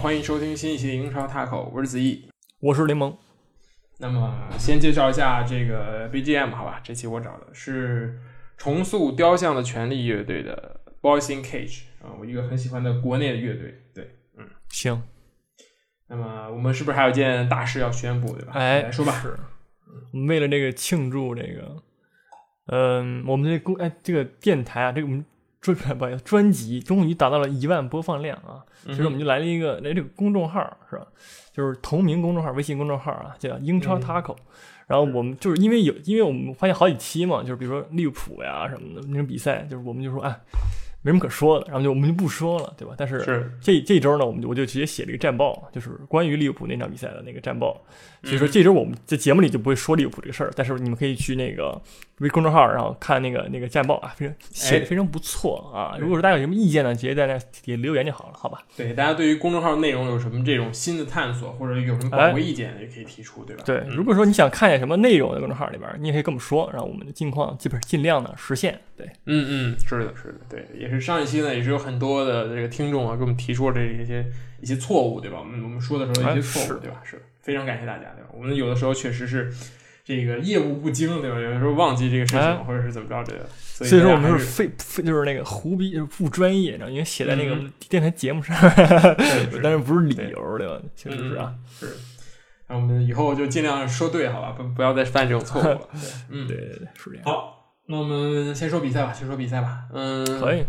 欢迎收听新一期的英超 Taco，我是子毅。我是柠檬。那么先介绍一下这个 BGM，好吧？这期我找的是重塑雕像的权力乐队的 Boys in Cage 啊，我一个很喜欢的国内的乐队。对，嗯，行。那么我们是不是还有件大事要宣布，对吧？哎，来说吧。是，我们为了这个庆祝这个，嗯，我们这公哎这个电台啊，这个我们专不好意思，专辑终于达到了一万播放量啊！其实我们就来了一个来这个公众号是吧？就是同名公众号，微信公众号啊，叫英超 Taco。然后我们就是因为有，因为我们发现好几期嘛，就是比如说利物浦呀什么的那种比赛，就是我们就说哎。没什么可说的，然后就我们就不说了，对吧？但是这这周呢，我们就我就直接写了一个战报，就是关于利物浦那场比赛的那个战报。所以说这周我们在节目里就不会说利物浦这个事儿，但是你们可以去那个微公众号，然后看那个那个战报啊，非常写的非常不错啊。如果说大家有什么意见呢，直接在那底下留言就好了，好吧？对，大家对于公众号内容有什么这种新的探索，或者有什么宝贵意见，也可以提出，对吧？对，如果说你想看见什么内容在公众号里边，你也可以跟我们说，然后我们的近况基本尽量的实现。对，嗯嗯，是的，是的，对，也是上一期呢，也是有很多的这个听众啊，给我们提出这一些一些错误，对吧？我们我们说的时候一些错误，对吧？是。非常感谢大家，对吧？我们有的时候确实是这个业务不精，对吧？有的时候忘记这个事情，或者是怎么着这个，所以说我们是非非就是那个胡逼，就是不专业，然后因为写在那个电台节目上，但是不是理由，对吧？确实是啊，是。那我们以后就尽量说对，好吧？不不要再犯这种错误了。嗯，对对对，是这样。好，那我们先说比赛吧，先说比赛吧。嗯，可以。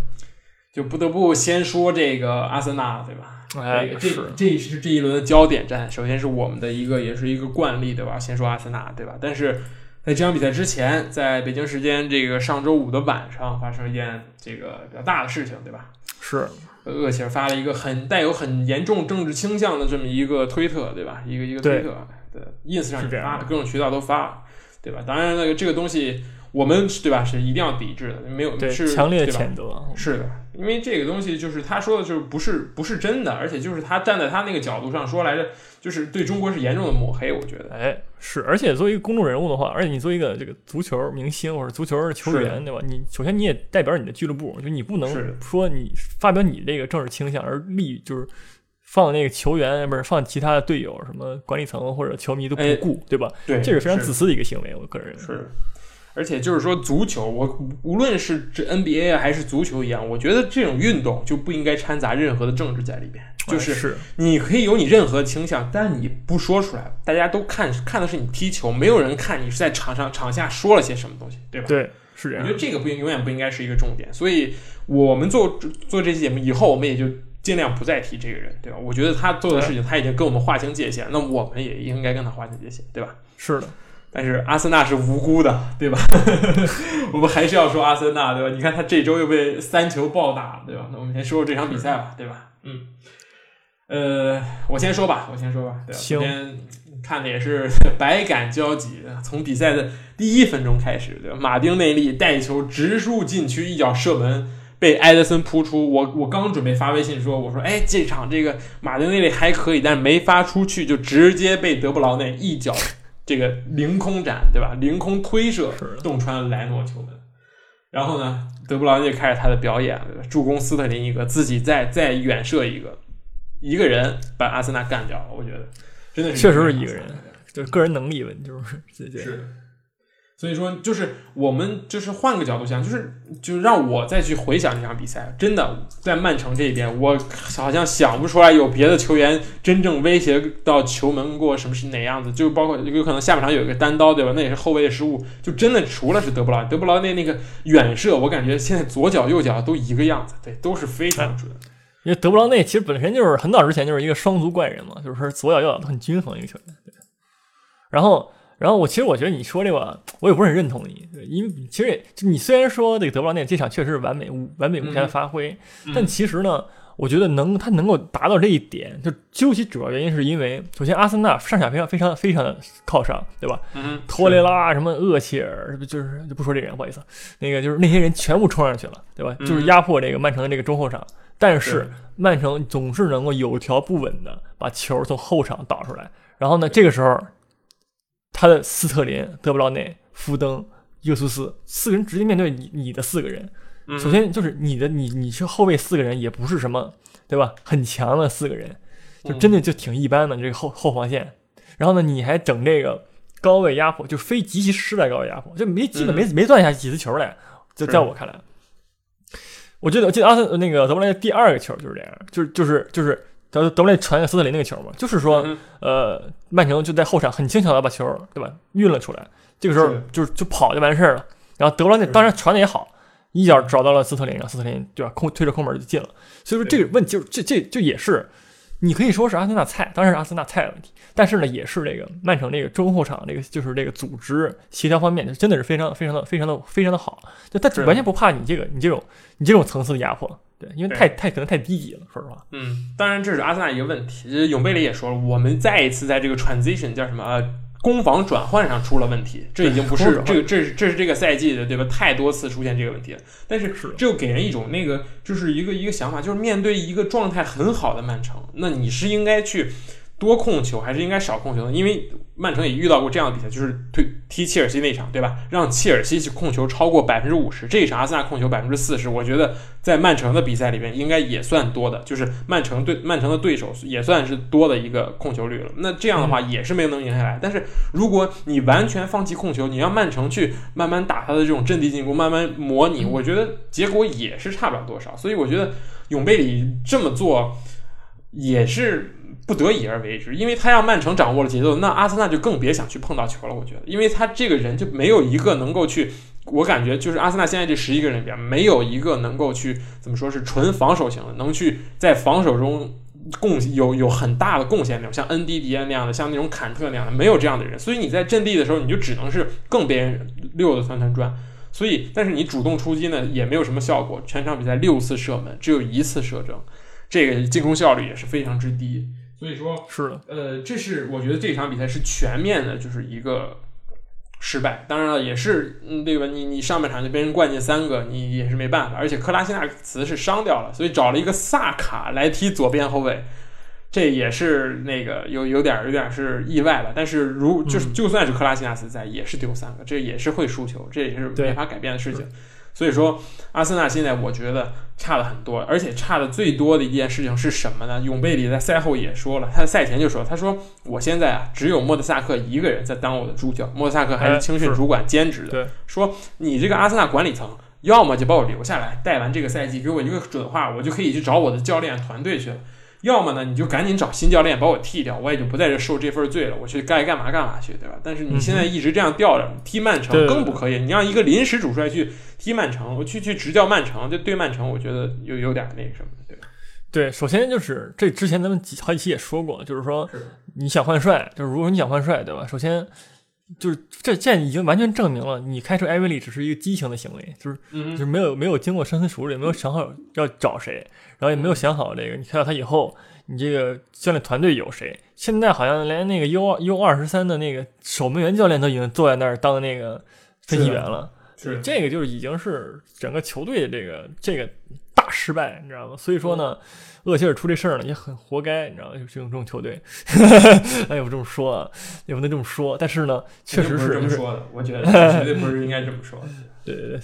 就不得不先说这个阿森纳，对吧？哎，这这是这一轮的焦点战。首先是我们的一个，也是一个惯例，对吧？先说阿森纳，对吧？但是在这场比赛之前，在北京时间这个上周五的晚上，发生一件这个比较大的事情，对吧？是厄齐尔发了一个很带有很严重政治倾向的这么一个推特，对吧？一个一个推特，对，ins 上也发了，各种渠道都发了，对吧？当然，那个这个东西。我们对吧？是一定要抵制的，没有是强烈谴责。是的，因为这个东西就是他说的，就是不是不是真的，而且就是他站在他那个角度上说来着，就是对中国是严重的抹黑。我觉得，哎，是，而且作为一个公众人物的话，而且你作为一个这个足球明星或者足球球员，对吧？你首先你也代表你的俱乐部，就你不能说你发表你这个政治倾向而立，就是放那个球员不是放其他的队友什么管理层或者球迷都不顾，对吧？对，这是非常自私的一个行为，我个人认为是。而且就是说，足球，我无论是这 NBA 啊，还是足球一样，我觉得这种运动就不应该掺杂任何的政治在里边。就是你可以有你任何倾向，但你不说出来，大家都看看的是你踢球，没有人看你是在场上场下说了些什么东西，对吧？对，是这样。我觉得这个不应永远不应该是一个重点。所以我们做做这期节目以后，我们也就尽量不再提这个人，对吧？我觉得他做的事情他已经跟我们划清界限，那我们也应该跟他划清界限，对吧？是的。但是阿森纳是无辜的，对吧？我们还是要说阿森纳，对吧？你看他这周又被三球暴打，对吧？那我们先说说这场比赛吧，对吧？嗯，呃，我先说吧，我先说吧。今天看的也是 百感交集，从比赛的第一分钟开始，对吧？马丁内利带球直入禁区，一脚射门被埃德森扑出。我我刚准备发微信说，我说，哎，这场这个马丁内利还可以，但是没发出去，就直接被德布劳内一脚。这个凌空斩，对吧？凌空推射，洞穿莱诺球门。然后呢，德布劳内开始他的表演，助攻斯特林一个，自己再再远射一个，一个人把阿森纳干掉了。我觉得真的是确实是一个人，就是个人能力问题，就是是。所以说，就是我们就是换个角度想，就是就让我再去回想这场比赛。真的，在曼城这边，我好像想不出来有别的球员真正威胁到球门过什么是哪样子。就包括有可能下半场有一个单刀，对吧？那也是后卫的失误。就真的除了是德布劳，德布劳内那个远射，我感觉现在左脚右脚都一个样子，对，都是非常准。因为德布劳内其实本身就是很早之前就是一个双足怪人嘛，就是说左脚右脚都很均衡一个球员。对，然后。然后我其实我觉得你说这个我也不是很认同你，因为其实也你虽然说这个德布劳内这场确实是完美无完美无瑕的发挥，但其实呢，我觉得能他能够达到这一点，就究其主要原因是因为首先阿森纳上下非常非常非常的靠上，对吧？托雷拉什么厄齐尔，就是就不说这人，不好意思，那个就是那些人全部冲上去了，对吧？就是压迫这个曼城的这个中后场，但是曼城总是能够有条不紊的把球从后场导出来，然后呢，这个时候。他的斯特林、德布劳内、福登、约苏斯四个人直接面对你，你的四个人，首先就是你的你你是后卫四个人也不是什么对吧？很强的四个人，就真的就挺一般的这个后后防线。然后呢，你还整这个高位压迫，就非极其失败高位压迫，就没基本没没断下几次球来。就在我看来，我记得我记得阿森那个德布莱第二个球就是这样，就是就是就是德德布莱传给斯特林那个球嘛，就是说呃曼城就在后场很轻巧的把球对吧运了出来，这个时候就是就跑就完事儿了。然后德布莱那当然传的也好，一脚找到了斯特林，然后斯特林对吧空推着空门就进了。所以说这个问题就这这就也是。你可以说是阿森纳菜，当然是阿森纳菜的问题，但是呢，也是这个曼城这个中后场这个就是这个组织协调方面，就真的是非常非常的非常的非常的好，就他完全不怕你这个你这种你这种层次的压迫，对，因为太太可能太低级了，说实话。嗯，当然这是阿森纳一个问题，永贝里也说了，我们再一次在这个 transition 叫什么？攻防转换上出了问题，这已经不是这个，这是这是这个赛季的对吧？太多次出现这个问题了。但是这又给人一种那个，就是一个一个想法，就是面对一个状态很好的曼城，那你是应该去。多控球还是应该少控球呢？因为曼城也遇到过这样的比赛，就是推踢切尔西那场，对吧？让切尔西去控球超过百分之五十，这一场阿森纳控球百分之四十，我觉得在曼城的比赛里边应该也算多的，就是曼城对曼城的对手也算是多的一个控球率了。那这样的话也是没能赢下来。但是如果你完全放弃控球，你让曼城去慢慢打他的这种阵地进攻，慢慢模拟，我觉得结果也是差不了多少。所以我觉得永贝里这么做也是。不得已而为之，因为他让曼城掌握了节奏，那阿森纳就更别想去碰到球了。我觉得，因为他这个人就没有一个能够去，我感觉就是阿森纳现在这十一个人里边没有一个能够去怎么说是纯防守型的，能去在防守中贡有有很大的贡献那种，像恩迪迪那样的，像那种坎特那样的，没有这样的人。所以你在阵地的时候，你就只能是更别人溜的团团转。所以，但是你主动出击呢，也没有什么效果。全场比赛六次射门，只有一次射正，这个进攻效率也是非常之低。所以说，是的，呃，这是我觉得这场比赛是全面的，就是一个失败。当然了，也是，嗯，对吧？你你上半场就被人灌进三个，你也是没办法。而且克拉西纳茨是伤掉了，所以找了一个萨卡来踢左边后卫，这也是那个有有点有点是意外了。但是如就是就算是克拉西纳茨在，也是丢三个，这也是会输球，这也是没法改变的事情。所以说，阿森纳现在我觉得差了很多，而且差的最多的一件事情是什么呢？永贝里在赛后也说了，他赛前就说：“他说我现在啊，只有莫德萨克一个人在当我的助教，莫德萨克还是青训主管兼职的。说你这个阿森纳管理层，要么就把我留下来，带完这个赛季给我一个准话，我就可以去找我的教练团队去了。”要么呢，你就赶紧找新教练把我替掉，我也就不在这受这份罪了，我去该干嘛干嘛去，对吧？但是你现在一直这样吊着，踢曼城更不可以。你让一个临时主帅去踢曼城，我去去执教曼城，就对曼城，我觉得有有点那个什么，对吧？对，首先就是这之前咱们几好几期也说过，就是说你想换帅，就是如果你想换帅，对吧？首先就是这现在已经完全证明了，你开除艾维利只是一个畸形的行为，就是就是没有没有经过深思熟虑，没有想好要找谁。然后也没有想好这个，你看到他以后，你这个教练团队有谁？现在好像连那个 U U 二十三的那个守门员教练都已经坐在那儿当那个分析员了。是这个就是已经是整个球队的这个这个大失败，你知道吗？所以说呢，厄齐尔出这事儿呢也很活该，你知道吗？就这种这种球队，哎，我这么说啊，也不能这么说，但是呢，确实是这么说的。我觉得绝对不是应该这么说。对对对。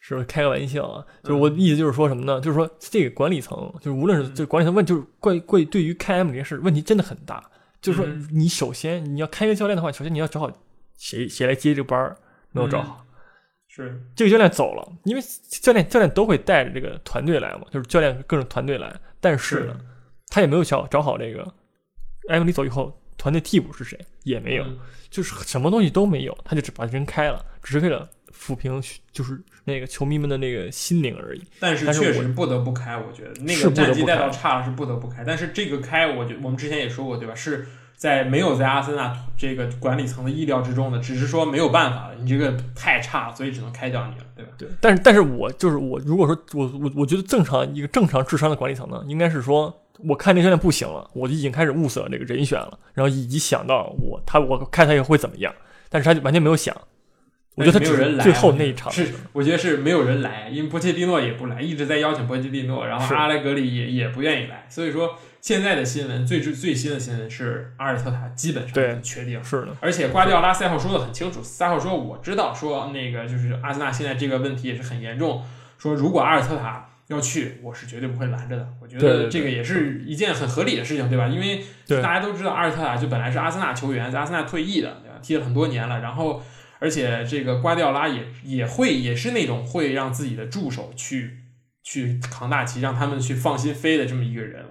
是不是开个玩笑啊？就是我的意思就是说什么呢？就是说这个管理层，就是无论是这管理层问，就是怪怪对于开 M 这件事问题真的很大。就是说你首先你要开一个教练的话，首先你要找好谁谁来接这个班儿，没有找好。是这个教练走了，因为教练教练都会带着这个团队来嘛，就是教练各种团队来。但是呢，他也没有找找好这个埃文里走以后团队替补是谁也没有，就是什么东西都没有，他就只把人开了，只是为了。抚平就是那个球迷们的那个心灵而已，但是确实不得不开，我觉得那个战绩带到差了是不得不开。但是这个开，我觉我们之前也说过，对吧？是在没有在阿森纳这个管理层的意料之中的，只是说没有办法了，你这个太差了，所以只能开掉你了，对吧？对。但是，但是我就是我，如果说我我我觉得正常一个正常智商的管理层呢，应该是说，我看这教练不行了，我就已经开始物色这个人选了，然后以及想到我他我看他以后会怎么样，但是他就完全没有想。我觉得没有人来，最后那一场是，我觉得是没有人来，因为波切蒂诺也不来，一直在邀请波切蒂诺，然后阿莱格里也也不愿意来，所以说现在的新闻最最最新的新闻是阿尔特塔基本上确定，是的，而且瓜迪奥拉赛后说的很清楚，赛后说我知道说那个就是阿森纳现在这个问题也是很严重。说如果阿尔特塔要去，我是绝对不会拦着的。我觉得这个也是一件很合理的事情，对吧？因为大家都知道阿尔特塔就本来是阿森纳球员，在阿森纳退役的，对吧？踢了很多年了，然后而且这个瓜迪奥拉也也会也是那种会让自己的助手去去扛大旗，让他们去放心飞的这么一个人，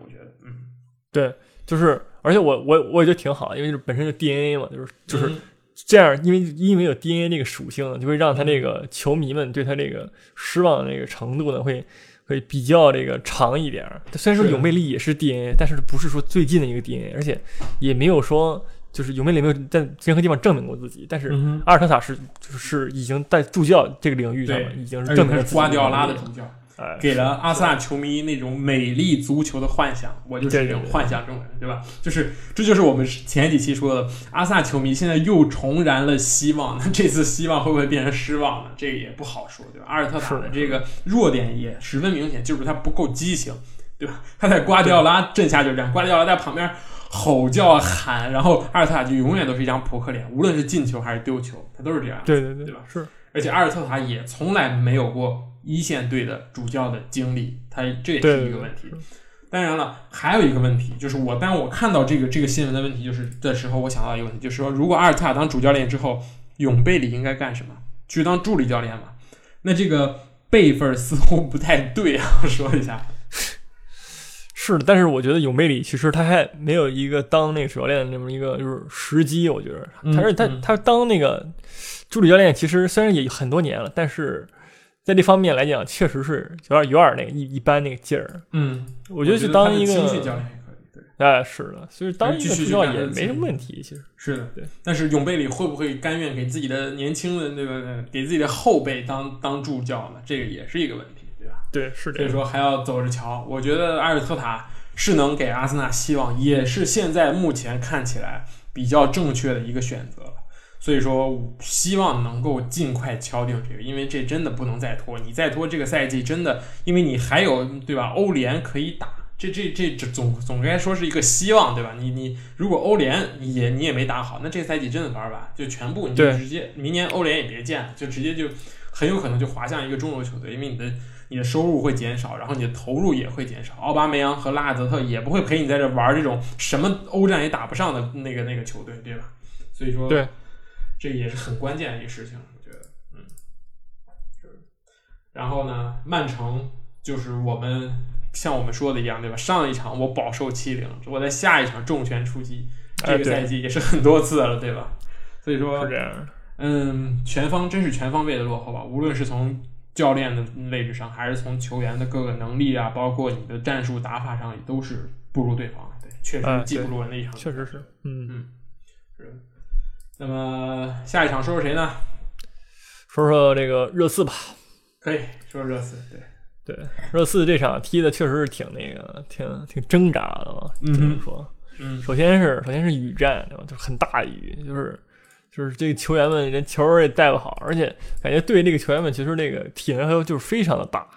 我觉得，嗯，就是，而且我我我也觉得挺好，因为就是本身就 DNA 嘛，就是就是嗯。这样，因为因为有 DNA 那个属性，就会让他那个球迷们对他这个失望的这个程度呢，会会比较这个长一点儿。虽然说是的。永贝利也是 DNA，但是不是说最近的一个 DNA，而且也没有说就是有魅力没有在任何地方证明过自己，但是阿尔特塔是就是已经在助教这个领域上已经是证明了自己是瓜迪奥拉的能力主教。哎，给了阿森纳球迷那种美丽足球的幻想，我就是这种幻想中人，对吧？就是这就是我们前几期说的，阿森纳球迷现在又重燃了希望，那这次希望会不会变成失望呢？这个也不好说，对吧？阿尔特塔的的这个弱点也十分明显，就是他不够激情，对吧？他在瓜迪奥拉阵下就这样，瓜迪奥拉在旁边吼叫喊，然后阿尔特塔就永远都是一张扑克脸，无论是进球还是丢球，他都是这样。对对对对吧是而且阿尔特塔也从来没有过一线队的主教的经历，他这也是一个问题。当然了，还有一个问题，就是我当我看到这个这个新闻的问题就是的时候，我想到一个问题，就是说，如果阿尔特塔当主教练之后，永贝里应该干什么？去当助理教练嘛？那这个辈分似乎不太对啊，说一下。是的，但是我觉得永贝里其实他还没有一个当那个主教练的那么一个就是时机，我觉得嗯他是他嗯。他当那个助理教练，其实虽然也很多年了，但是在这方面来讲，确实是有点有点那个一一般那个劲儿。嗯，我觉得去当一个青训教练也可以，对，哎，是的，所以当一个助教干他的经历也没什么问题，其实。是的，对。但是永贝里会不会甘愿给自己的年轻的那个呃给自己的后辈当当助教呢？这个也是一个问题，对吧？对是这样。所以说还要走着瞧。我觉得阿尔特塔是能给阿森纳希望，也是现在目前看起来比较正确的一个选择了。所以说，希望能够尽快敲定这个，因为这真的不能再拖。你再拖这个赛季，真的，因为你还有对吧？欧联可以打，这这这这总总该说是一个希望，对吧？你你如果欧联也你也没打好，那这个赛季真的玩完，就全部你就直接明年欧联也别见了，就直接就很有可能就滑向一个中游球队，因为你的你的收入会减少，然后你的投入也会减少。奥巴梅扬和拉泽特也不会陪你在这玩这种什么欧战也打不上的那个那个球队，对吧？所以说，对，这也是很关键的一个事情，我觉得，嗯，是。然后呢，曼城就是我们像我们说的一样，对吧？上一场我饱受欺凌，我在下一场重拳出击，这个赛季也是很多次了，对吧？所以说是，这样。嗯，全方真是全方位的落后吧，无论是从教练的位置上，还是从球员的各个能力啊，包括你的战术打法上，也都是不如对方。对，确哎实技不对如人的一场。确实是，嗯嗯，是。那么下一场说说谁呢？说说这个热刺吧。可以说说热刺。对，对，热刺这场踢的确实是挺那个，挺挺挣扎的吧，嗯哼只能说。嗯，首先是首先是雨战，对吧？就是很大雨，就是就是这个球员们连球儿也带不好，而且感觉对这个球员们其实那个体能要求就是非常的大，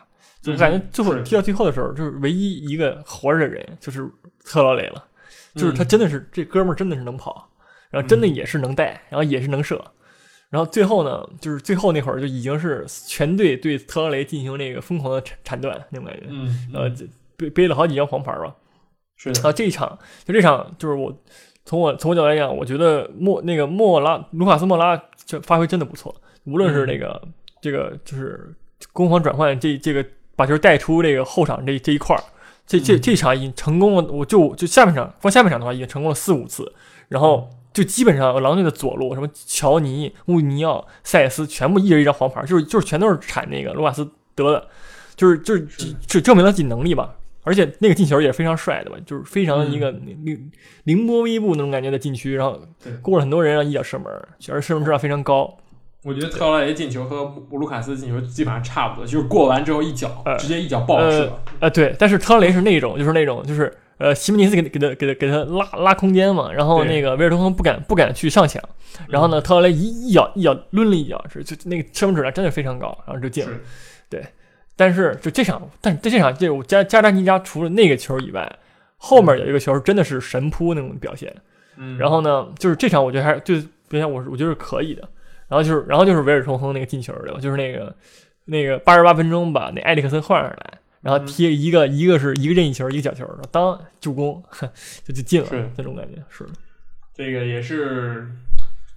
就感觉最后是踢到最后的时候，就是唯一一个活着的人就是特劳雷了，就是他嗯真的是、这哥们儿真的是能跑，然后真的也是能带，然后也是能射。然后最后呢，就是最后那会儿就已经是全队对特劳雷进行那个疯狂的铲铲断那种感觉，嗯，呃，嗯这背背了好几张黄牌吧。是的，啊，这一场就这场就是我从我从我角度来讲，我觉得莫那个莫拉卢卡斯莫拉这发挥真的不错，无论是那个、这个就是攻防转换这这个把球带出这个后场这这一块儿，这这嗯。这场已经成功了，我就就下半场光下半场的话已经成功了四五次，然后就基本上狼队的左路什么乔尼、穆尼奥、塞斯全部一人一张黄牌，就是就是全都是铲那个卢卡斯得的，就是就是是。这证明了自己能力吧。而且那个进球也非常帅的吧，就是非常一个嗯凌凌波微步那种感觉的禁区，然后对过了很多人，然后一脚射门，而射门质量非常高。我觉得特劳雷进球和卢卡斯进球基本上差不多，就是过完之后一脚、呃直接一脚爆射。呃，对，但是特劳雷是那种，就是那种，就是呃，西门尼斯给给他给他给他拉拉空间嘛，然后那个维尔通亨不敢不敢去上抢，然后呢，特劳雷一一脚一脚抡了一脚，是就那个射门质量真的非常高，然后就进了。是但是就这场，但是这场这我加加扎尼加除了那个球以外，后面有一个球真的是神扑那种表现。嗯，然后呢，就是这场我觉得还是就表现我是我觉得是可以的。然后就是然后就是维尔通亨那个进球对吧？就是那个那个八十八分钟把那埃里克森换上来，然后踢一个一个是一个任意球，一个角球，当助攻就 就进了，是那种感觉是。这个也是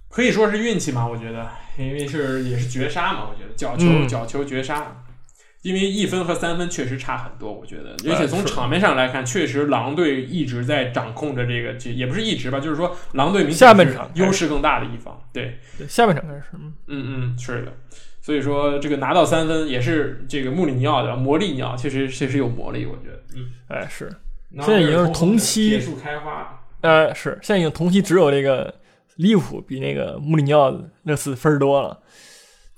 可以说是运气嘛，我觉得，因为是也是绝杀嘛，我觉得角球、嗯角球绝杀，因为一分和三分确实差很多，我觉得，哎而且从场面上来看，确实狼队一直在掌控着这个，这也不是一直吧，就是说狼队明显是下半场优势更大的一方，对，对下半场开始，嗯嗯嗯，是的。所以说，这个拿到三分也是这个穆里尼奥的魔力鸟，确实确实有魔力，我觉得。嗯，哎是，现在已经是同期铁树开花。呃是，现在已经同期只有这个利物浦比那个穆里尼奥那次分多了，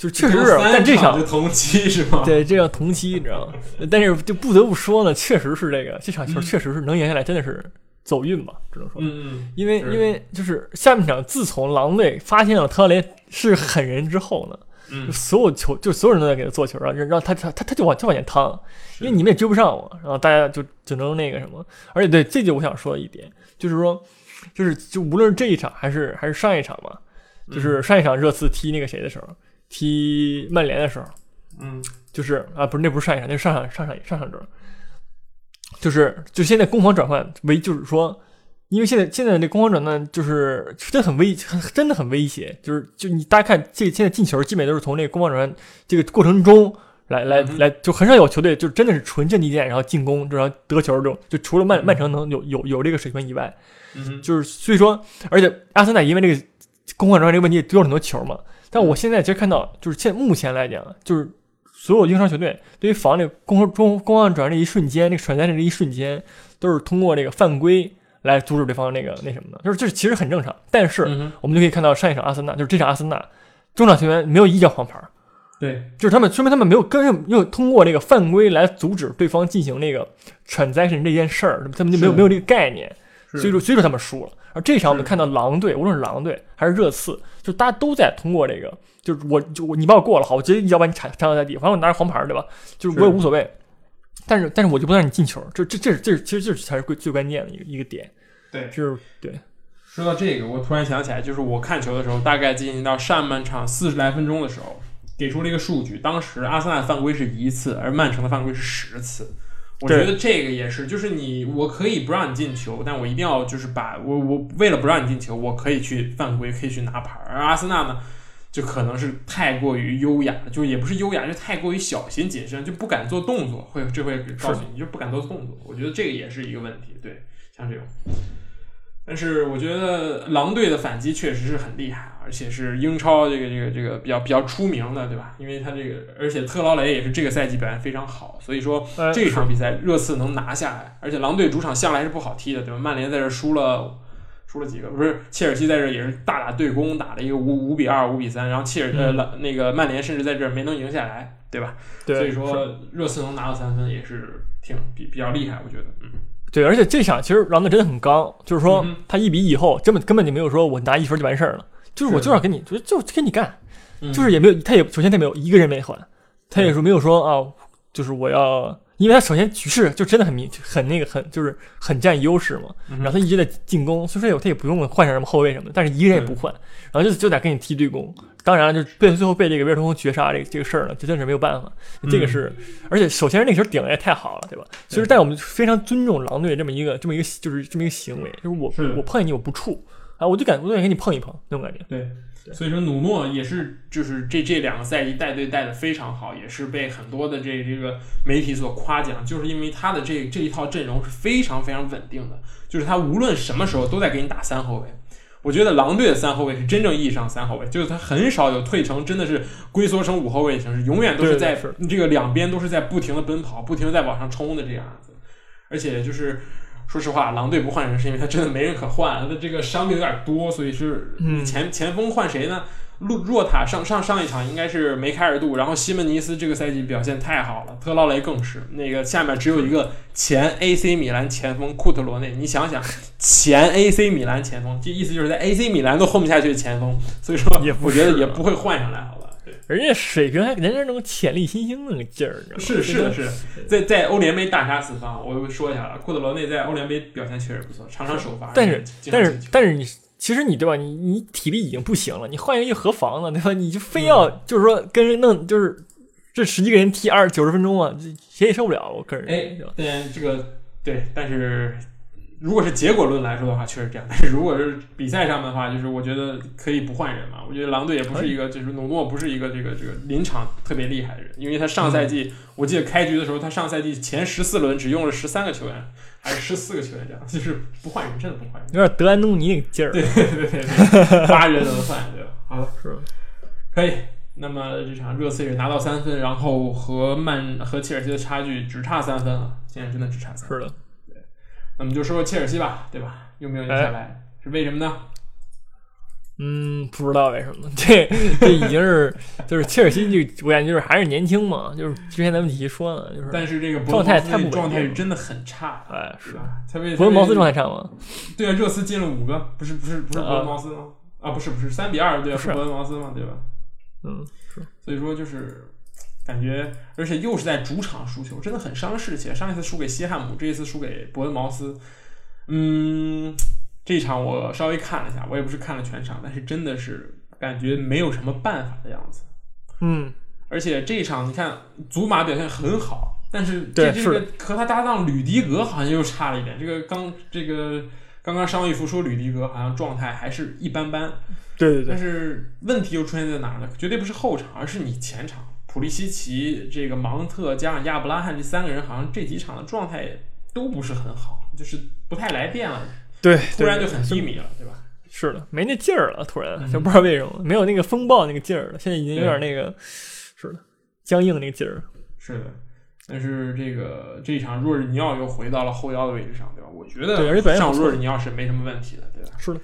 就确实是，但这场就同期是吗？对，这叫同期，你知道吗？但是就不得不说呢，确实是这个这场球嗯确实是能赢下来，真的是走运吧，只能说。嗯嗯，因为因为就是下半场，自从狼队发现了特雷是狠人之后呢，嗯就所有球就所有人都在给他做球，啊让让他他他他就往就往前趟，因为你们也追不上我，然后大家就只能那个什么。而且对，这就我想说一点，就是说，就是就无论是这一场还是还是上一场嘛，就是上一场热刺踢那个谁的时候，踢曼联的时候。嗯就是啊，不是那不是上一场，那是上场上场上场周，就是就现在攻防转换为，就是说，因为现在现在这攻防转换就是真的很危，很真的很威胁，就是就你大家看这现在进球基本都是从那个攻防转换这个过程中来来来，就很少有球队就真的是纯阵地战，然后进攻，然后得球这种，就除了曼嗯曼城能有有有这个水平以外，嗯就是所以说，而且阿森纳因为这个攻防转换这个问题丢了很多球嘛。但我现在其实看到，就是现目前来讲，就是所有英超球队对于防这个攻中攻防转换这一瞬间，那个传在这一瞬间，都是通过这个犯规来阻止对方那个那什么的，就是这其实很正常。但是我们就可以看到上一场阿森纳，就是这场阿森纳中场球员没有一张黄牌，对，就是他们说明他们没有跟没有通过这个犯规来阻止对方进行那个 transaction 这件事儿，他们就没有没有这个概念。所以说，所以说他们输了。而这场我们看到狼队，无论是狼队还是热刺，就大家都在通过这个，就是我就我你把我过了，好，我直接一脚把你铲铲倒在地，反正我拿着黄牌，对吧？就是我也无所谓。但是但是我就不能让你进球，这这这是这是其实这才是最最关键的一个一个点，对。就是对，说到这个，我突然想起来，就是我看球的时候，大概进行到上半场四十来分钟的时候，给出了一个数据，当时阿森纳犯规是一次，而曼城的犯规是十次。我觉得这个也是，就是你，我可以不让你进球，但我一定要就是把我我为了不让你进球，我可以去犯规，可以去拿牌儿。而阿森纳呢，就可能是太过于优雅，就也不是优雅，就太过于小心谨慎，就不敢做动作，会这会告诉你，就不敢做动作。我觉得这个也是一个问题，对，像这种。但是我觉得狼队的反击确实是很厉害，而且是英超这个这个这个比较比较出名的，对吧？因为他这个，而且特劳雷也是这个赛季表现非常好，所以说呃这场比赛热刺能拿下来，而且狼队主场向来是不好踢的，对吧？曼联在这输了。输了几个？不是切尔西在这也是大打对攻，打了一个五五比二、五比三，然后切尔呃嗯狼那个曼联甚至在这儿没能赢下来，对吧？对，所以说热刺能拿到三分也是挺比比较厉害，我觉得，嗯，对，而且这场其实狼队真的很刚，就是说他一比以后根本根本就没有说我拿一分就完事儿了，就是我是。就要跟你就就跟你干，嗯。就是也没有，他也首先他没有一个人没换，他也是没有说啊，就是我要，因为他首先局势就真的很明很那个很就是很占优势嘛，嗯然后他一直在进攻，所以说他也不用换上什么后卫什么的，但是一个人也不换，然后就就得跟你踢对攻，当然就被最后被这个威尔通绝杀这个这个事儿呢，就真是没有办法，这个是，而且首先那个球顶的也太好了，对吧？其实，但我们非常尊重狼队这么一个这么一个就是这么一个行为，就是我是。我碰见你我不怵啊，我就敢我就敢跟你碰一碰那种感觉。对，所以说努诺也是，就是这这两个赛季带队带的非常好，也是被很多的这这个媒体所夸奖，就是因为他的这这一套阵容是非常非常稳定的，就是他无论什么时候都在给你打三后卫。我觉得狼队的三后卫是真正意义上三后卫，就是他很少有退成，真的是龟缩成五后卫的形式，永远都是在这个两边都是在不停的奔跑，不停的在往上冲的这样子。而且就是说实话，狼队不换人是因为他真的没人可换，他的这个伤病有点多，所以是嗯前前锋换谁呢？洛若塔上上上一场应该是梅开二度，然后西门尼斯这个赛季表现太好了，特劳雷更是那个下面只有一个前 AC 米兰前锋库特罗内，你想想前 AC 米兰前锋，这意思就是在 AC 米兰都混不下去的前锋，所以说也我觉得也不会换上来，好人家水平还人家那种潜力新星那个劲儿，你知道吗？是是的，是，在在欧联杯大杀四方，我说一下了，库德罗内在欧联杯表现确实不错，常常首发，但是但是但是你其实你对吧？你你体力已经不行了，你换一个就何妨呢？对吧？你就非要就是说跟人弄就是这十几个人踢二九十分钟啊，这谁也受不了。我个人哎，对这个对，但是如果是结果论来说的话，确实这样。但是如果是比赛上面的话，就是我觉得可以不换人嘛。我觉得狼队也不是一个，就是努诺不是一个这个这个临场特别厉害的人，因为他上赛季我记得开局的时候，他上赛季前十四轮只用了十三个球员，还是十四个球员这样，就是不换人，真的不换人，有点德安东尼那个劲儿。对对对对，八人能换对吧？好了，是可以。那么这场热刺也拿到三分，然后和曼和切尔西的差距只差三分了，现在真的只差三分。是的，对。那么就说说切尔西吧，对吧？又没有赢下来？是为什么呢？嗯，不知道为什么。这这已经是就是切尔西，就我感觉就是还是年轻嘛。就是之前咱们几期说了，就是但是这个状态太不状态是真的很差。哎，是吧？特别伯恩茅斯状态差吗？对啊，热刺进了五个，不是不是不是伯恩茅斯吗？啊，不是不是三比二对伯恩茅斯嘛，对吧？嗯，是，所以说就是感觉，而且又是在主场输球，真的很伤士气。上一次输给西汉姆，这一次输给伯恩茅斯，嗯，这一场我稍微看了一下，我也不是看了全场，但是真的是感觉没有什么办法的样子。嗯，而且这一场你看，祖马表现很好，但是这这个和他搭档吕迪格好像又差了一点。这个刚这个刚刚伤愈复出，吕迪格好像状态还是一般般。对对对，但是问题又出现在哪儿呢？绝对不是后场，而是你前场。普利西奇、这个芒特加上亚布拉罕这三个人，好像这几场的状态都不是很好，就是不太来电了。对，突然就很低迷了，对吧？是的，没那劲儿了，突然就不知道为什么，没有那个风暴那个劲儿了。现在已经有点那个，是的，僵硬那个劲儿。是的，但是这个这一场若日尼奥又回到了后腰的位置上，对吧？我觉得上若日尼奥是没什么问题的，对吧？是的。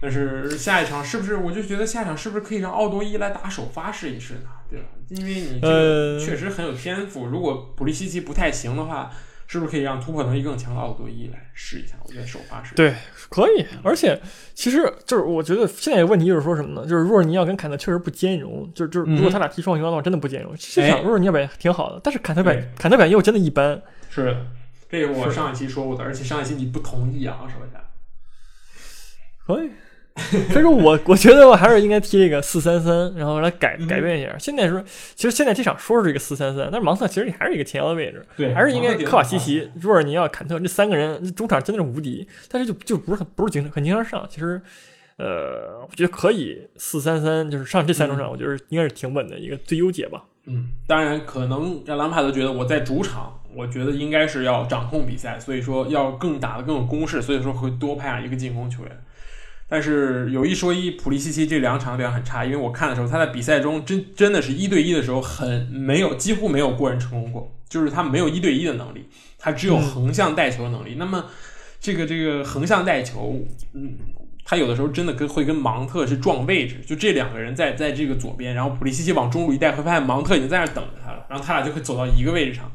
但是下一场是不是？我就觉得下一场是不是可以让奥多伊来打首发试一试呢？对吧？因为你这个确实很有天赋。如果普利西奇不太行的话，是不是可以让突破能力更强的奥多伊来试一下？我觉得首发试对可以。而且其实就是我觉得现在有问题就是说什么呢？就是若尔尼奥跟坎特确实不兼容。就是就是如果他俩踢双雄的话，真的不兼容。这场若尔尼奥也挺好的，但是坎特版坎特表现又真的一般。是，这个我上一期说过的，而且上一期你不同意啊，说一下。可以。所以说我我觉得我还是应该踢这个四三三，然后来改改变一下。现在说，其实现在这场说是这个四三三，但是芒特其实你还是一个前腰的位置，对，还是应该科瓦西奇、若尔尼奥、坎特这三个人中场真的是无敌，但是就就不是很不是经常很经常上。其实，呃，我觉得可以四三三，就是上这三中场，我觉得应该是挺稳的一个最优解吧。嗯，当然可能让兰帕德觉得我在主场，我觉得应该是要掌控比赛，所以说要更打的更有攻势，所以说会多派上一个进攻球员。但是有一说一，普利西奇这两场表现很差，因为我看的时候，他在比赛中真真的是一对一的时候很没有，几乎没有过人成功过，就是他没有一对一的能力，他只有横向带球的能力。那么这个这个横向带球，嗯，他有的时候真的跟会跟芒特是撞位置，就这两个人在在这个左边，然后普利西奇往中路一带，会发现芒特已经在那等着他了，然后他俩就会走到一个位置上。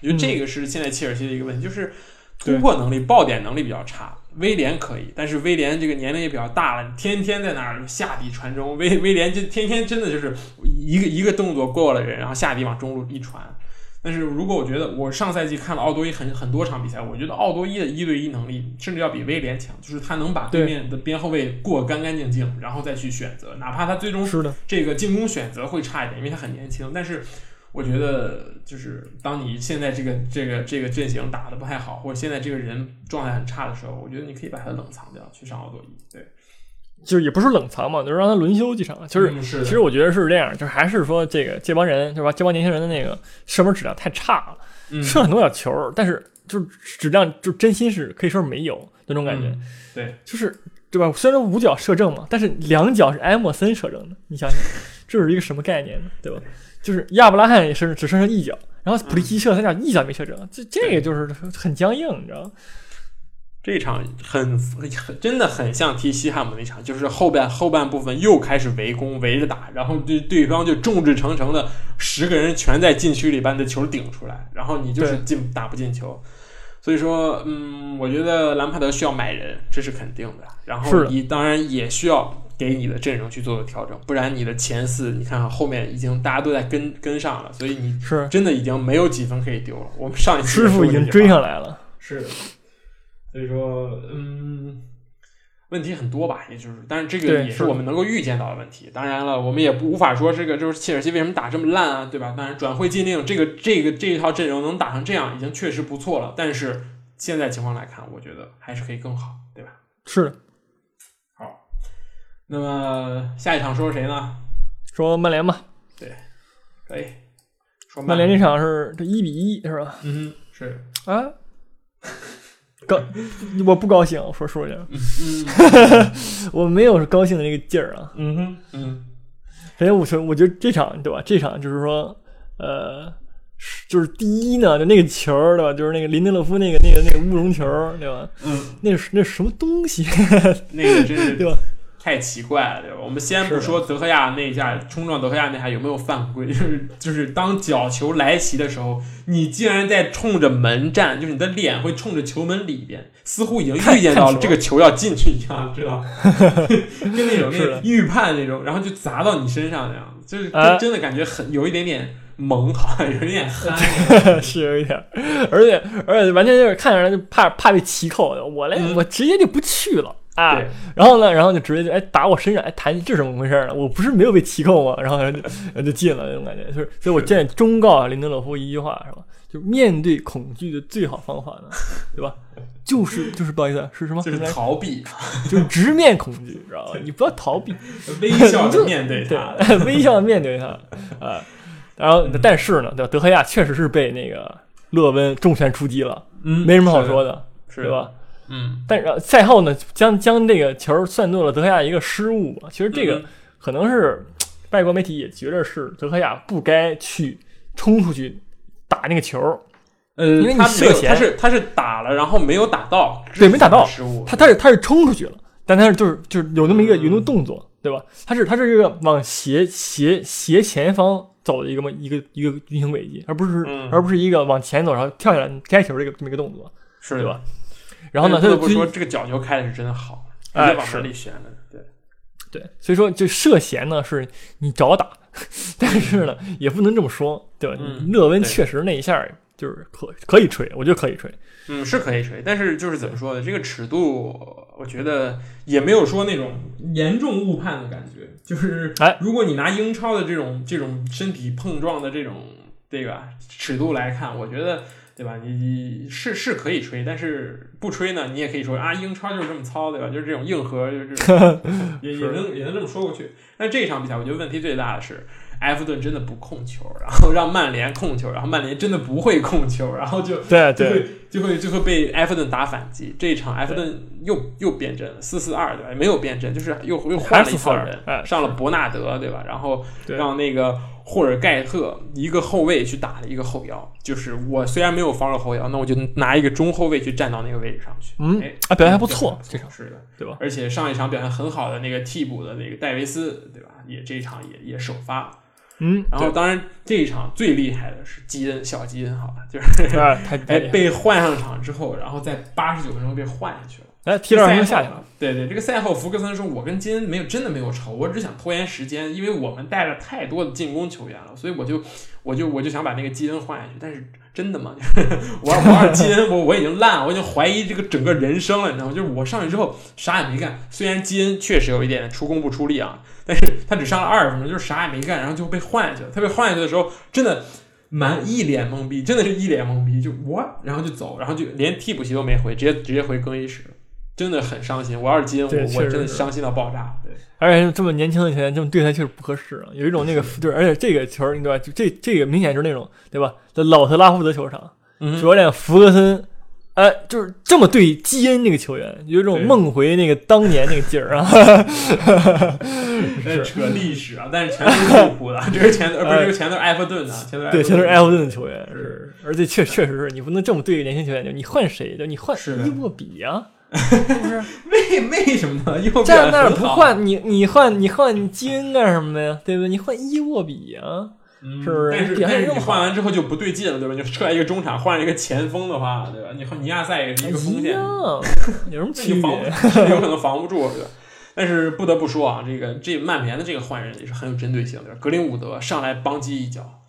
我觉得这个是现在切尔西的一个问题，就是突破能力、爆点能力比较差。威廉可以，但是威廉这个年龄也比较大了，天天在那儿下底传中。威威廉就天天真的就是一个一个动作过了人，然后下底往中路一传。但是如果我觉得我上赛季看了奥多伊很很多场比赛，我觉得奥多伊的一对一能力甚至要比威廉强，就是他能把对面的边后卫过干干净净，然后再去选择，哪怕他最终是的这个进攻选择会差一点，因为他很年轻，但是。我觉得就是当你现在这个这个这个阵型打的不太好，或者现在这个人状态很差的时候，我觉得你可以把他冷藏掉，去上奥多伊。对，就是也不是冷藏嘛，就是让他轮休几场。就是其实我觉得是这样，就是还是说这个这帮人，对吧？这帮年轻人的那个射门质量太差了，射很多小球，但是就是质量就真心是可以说是没有那种感觉。对，就是对吧？虽然说五脚射正嘛，但是两脚是埃莫森射正的，你想想，这是一个什么概念呢？对吧？就是亚伯拉罕也是只剩下一脚，然后普利西射他俩一脚没射正，这这个就是很僵硬，你知道吗？这场很很真的很像踢西汉姆那场，就是后半后半部分又开始围攻围着打，然后对对方就众志成城的十个人全在禁区里把你的球顶出来，然后你就是进打不进球。所以说，嗯，我觉得兰帕德需要买人，这是肯定的。然后你当然也需要。给你的阵容去做个调整，不然你的前四，你看后面已经大家都在跟跟上了，所以你是真的已经没有几分可以丢了。我们上一次师傅已经追上来了，是的。所以说，嗯，问题很多吧，也就是，但是这个也是我们能够预见到的问题。当然了，我们也不无法说这个就是切尔西为什么打这么烂啊，对吧？当然转会禁令这个这个这一套阵容能打成这样，已经确实不错了。但是现在情况来看，我觉得还是可以更好，对吧？是的。那么下一场说说谁呢？说曼联吧，对可以说曼联这场是这一比一是吧？嗯哼，是，啊，高，我不高兴，说说去，嗯 我没有高兴的那个劲儿啊。嗯哼，嗯首先，我说，我觉得这场对吧？这场就是说，呃，是就是第一呢，就那个球儿对吧？就是那个林德勒夫那个那个那个乌龙球儿对吧？嗯，那是那什么东西 那个真是对吧？太奇怪了，对吧？我们先不说德赫亚那一下冲撞德赫亚那下有没有犯规，就是就是当角球来袭的时候，你竟然在冲着门站，就是你的脸会冲着球门里边，似乎已经预见到了这个球要进去一样，知道吗？跟那种那是预判那种，然后就砸到你身上那样，就是哎真的感觉很有一点点萌，好像有一点憨。是有一点，而且而且完全就是看着人就怕怕被骑扣，我来、嗯我直接就不去了啊。然后呢，然后就直接就哎打我身上，哎弹这是怎么回事呢？我不是没有被骑扣吗？然后然后就然后就进了那种感觉，就是所以我现在忠告啊林德勒夫一句话是吧？就面对恐惧的最好方法呢，对吧？就是就是不好意思，是什么？就是逃避，就是直面恐惧，知道吧？你不要逃避，微笑的面对它。对，微笑的面对他啊。然后，但是呢，对吧？德赫亚确实是被那个勒温重拳出击了，嗯，没什么好说的，是的，对吧？嗯，但是呃赛后呢，将将这个球算作了德赫亚一个失误嘛。其实这个嗯可能是外国媒体也觉得是德赫亚不该去冲出去打那个球，呃，因为你他没有，射前他是他是打了，然后没有打到，对没打到失误。他他是他是冲出去了，但他是就是就是有那么一个嗯有那么动作，对吧？他是他是一个往斜斜斜前方走的一个么一个一个运行轨迹，而不是、嗯而不是一个往前走然后跳下来摘球这个这么一个动作，是对吧？然后呢，他就但是不说这个角球开的是真的好，直哎接往门里旋的，对，对，所以说就涉嫌呢是你找打，但是呢也不能这么说，对吧？嗯勒温确实那一下就是可可以吹，我觉得可以吹，嗯，是可以吹，但是就是怎么说呢？这个尺度，我觉得也没有说那种严重误判的感觉。就是，哎如果你拿英超的这种这种身体碰撞的这种这个尺度来看，我觉得，对吧？你你是是可以吹，但是不吹呢，你也可以说啊，英超就是这么糙，对吧？就是这种硬核，就是 也也能也能这么说过去。但这场比赛，我觉得问题最大的是。埃弗顿真的不控球，然后让曼联控球，然后曼联真的不会控球，然后就对对就会就会被埃弗顿打反击。这一场埃弗顿又又变阵了，四四二对吧？没有变阵，就是又又换了一号人，哎上了伯纳德对吧？然后让那个霍尔盖特一个后卫去打了一个后腰。就是我虽然没有防守后腰，那我就拿一个中后卫去站到那个位置上去。嗯哎，啊表现还不错，这这场是的，对吧？而且上一场表现很好的那个替补的那个戴维斯对吧？也这一场也也首发。嗯，然后当然这一场最厉害的是基恩小基恩，好吧，就是 哎，被换上场之后，然后在八十九分钟被换下去了。哎踢了二下去了，。对对，这个赛后福格森说：“我跟基恩没有真的没有仇，我只想拖延时间，因为我们带了太多的进攻球员了，所以我就我就我就想把那个基恩换下去。但是真的吗？我 我要基恩，我我已经烂了，我已经怀疑这个整个人生了，你知道吗？就是我上去之后啥也没干，虽然基恩确实有一点出工不出力啊，但是他只上了二十分钟，就是啥也没干，然后就被换下去了。他被换下去的时候，真的。”蛮一脸懵逼，真的是一脸懵逼，就我，然后就走，然后就连替补席都没回，直接直接回更衣室，真的很伤心。我要是基恩，我我真的伤心到爆炸。对，而且这么年轻的球员这么对他确实不合适啊，有一种那个对，而且这个球儿对吧？就这这个明显就是那种对吧？在老特拉福德球场，嗯主教练福格森，哎，就是这么对基恩那个球员，有一种梦回那个当年那个劲儿啊。在扯历史啊，但是全都是利物浦的，这个全呃不是这个全都是埃弗顿的，全都对，全都是埃埃弗顿的球员，是，而且确确实是你不能这么对年轻球员，就你换谁，就你换伊沃比啊，是不是？为为什么呢？站那儿不，换你，你换你换基恩干什么呀？对不对？你换伊沃比啊，嗯是不是但是但是你换完之后就不对劲了，对吧？你出来一个中场，换了一个前锋的话，对吧？你和尼亚赛也是一个锋线，一样，有什么那你防区别？有可能防不住，对吧？但是不得不说啊，这个这曼联的这个换人也是很有针对性的，格林伍德上来邦击一脚，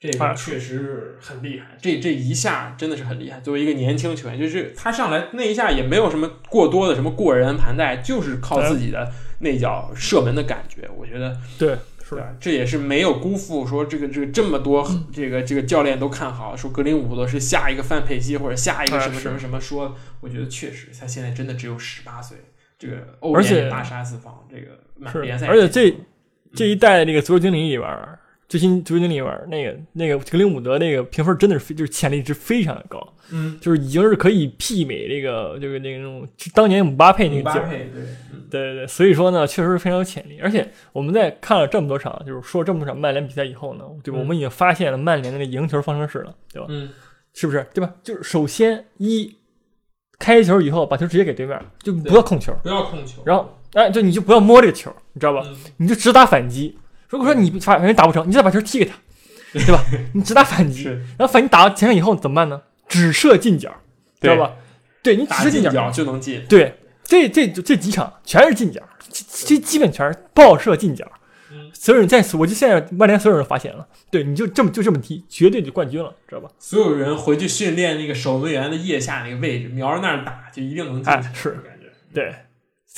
这个确实很厉害。这这一下真的是很厉害。作为一个年轻球员，就是他上来那一下也没有什么过多的什么过人盘带，就是靠自己的那脚射门的感觉。我觉得对。是吧？这也是没有辜负说这个这个这么多这个这个教练都看好说格林伍德是下一个范佩西或者下一个什么什么什么说，我觉得确实他现在真的只有十八岁，这个欧联大杀四方，这个联赛，而且这这一代那个足球经理里边。最新足球经理里边，那个那个格林伍德那个评分真的是非就是潜力值非常的高，嗯，就是已经是可以媲美这个这个那种当年姆巴佩那个劲儿，对对对对，所以说呢，确实是非常有潜力。而且我们在看了这么多场，就是说这么多场曼联比赛以后呢，对吧？我们已经发现了曼联的那赢球方程式了，对吧？嗯，是不是？对吧？就是首先一开球以后把球直接给对面，就不要控球，不要控球，然后哎，就你就不要摸这个球，你知道吧？你就直打反击。如果说你反正打不成，你再把球踢给他，对吧？你只打反击，然后反击打到前场以后怎么办呢？只射近角，知道吧？对你只射近角就能进。对，这这这几场全是近角，这基本全是爆射近角。所有人在，我就现在曼联所有人发现了，对，你就这么就这么踢，绝对就冠军了，知道吧？所有人回去训练那个守门员的腋下那个位置，瞄着那儿打，就一定能进。是，感觉对。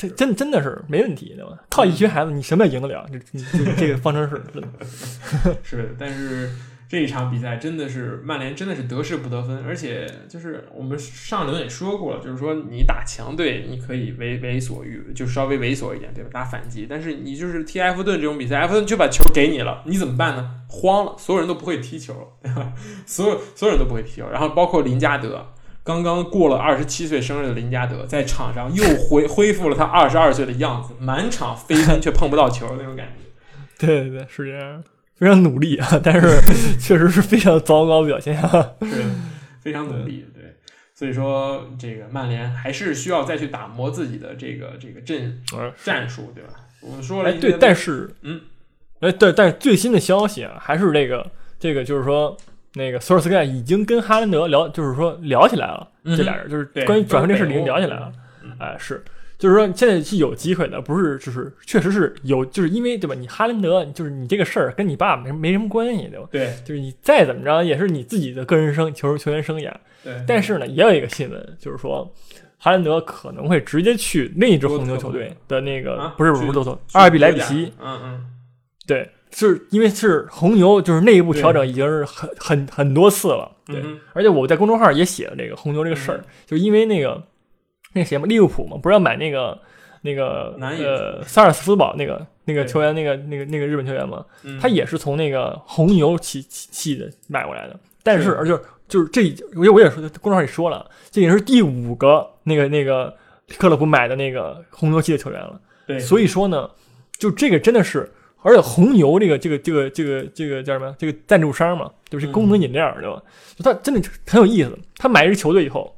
这真真的是没问题，对吧？靠一群孩子，你什么也赢得了。这这这个方程式真的 是，但是这一场比赛真的是曼联真的是得势不得分，而且就是我们上轮也说过了，就是说你打强队你可以为为所欲，就稍微猥琐一点，对吧？打反击，但是你就是踢埃弗顿这种比赛，埃弗顿就把球给你了，你怎么办呢？慌了，所有人都不会踢球了，对吧？所有所有人都不会踢球，然后包括林加德。刚刚过了二十七岁生日的林加德，在场上又恢恢复了他二十二岁的样子，满场飞 奔却碰不到球那种感觉。对对对，是这样，非常努力啊，但是 确实是非常糟糕表现啊，是非常努力。对，所以说这个曼联还是需要再去打磨自己的这个这个阵战术，对吧？我们说了，对，但是嗯，哎，对，但是最新的消息啊，还是这个这个，就是说。那个索尔斯克亚已经跟哈兰德聊，就是说聊起来了，这俩人就是关于转会这事已经聊起来了。哎，是，就是说现在是有机会的，不是，就是确实是有，就是因为对吧？你哈兰德就是你这个事儿跟你爸没没什么关系，对吧？对，就是你再怎么着也是你自己的个人生球球员生涯。对，但是呢，也有一个新闻，就是说哈兰德可能会直接去另一支红牛球队的那个，不是不是多特，阿尔比莱比锡。嗯嗯，对。是因为是红牛，就是内部调整已经是很很很多次了，对。而且我在公众号也写了这个红牛这个事儿，就因为那个那谁嘛，利物浦嘛，不是要买那个那个呃萨尔斯福堡那个那个球员，那个那个那个日本球员嘛，他也是从那个红牛起起的买过来的。但是，而且就是这，我也我也说公众号也说了，这已经是第五个那个那个克洛普买的那个红牛系的球员了。对，所以说呢，就这个真的是。而且红牛这个这个这个这个这个叫什么？这个赞助商嘛，就是功能饮料，对吧？他真的很有意思。他买一支球队以后，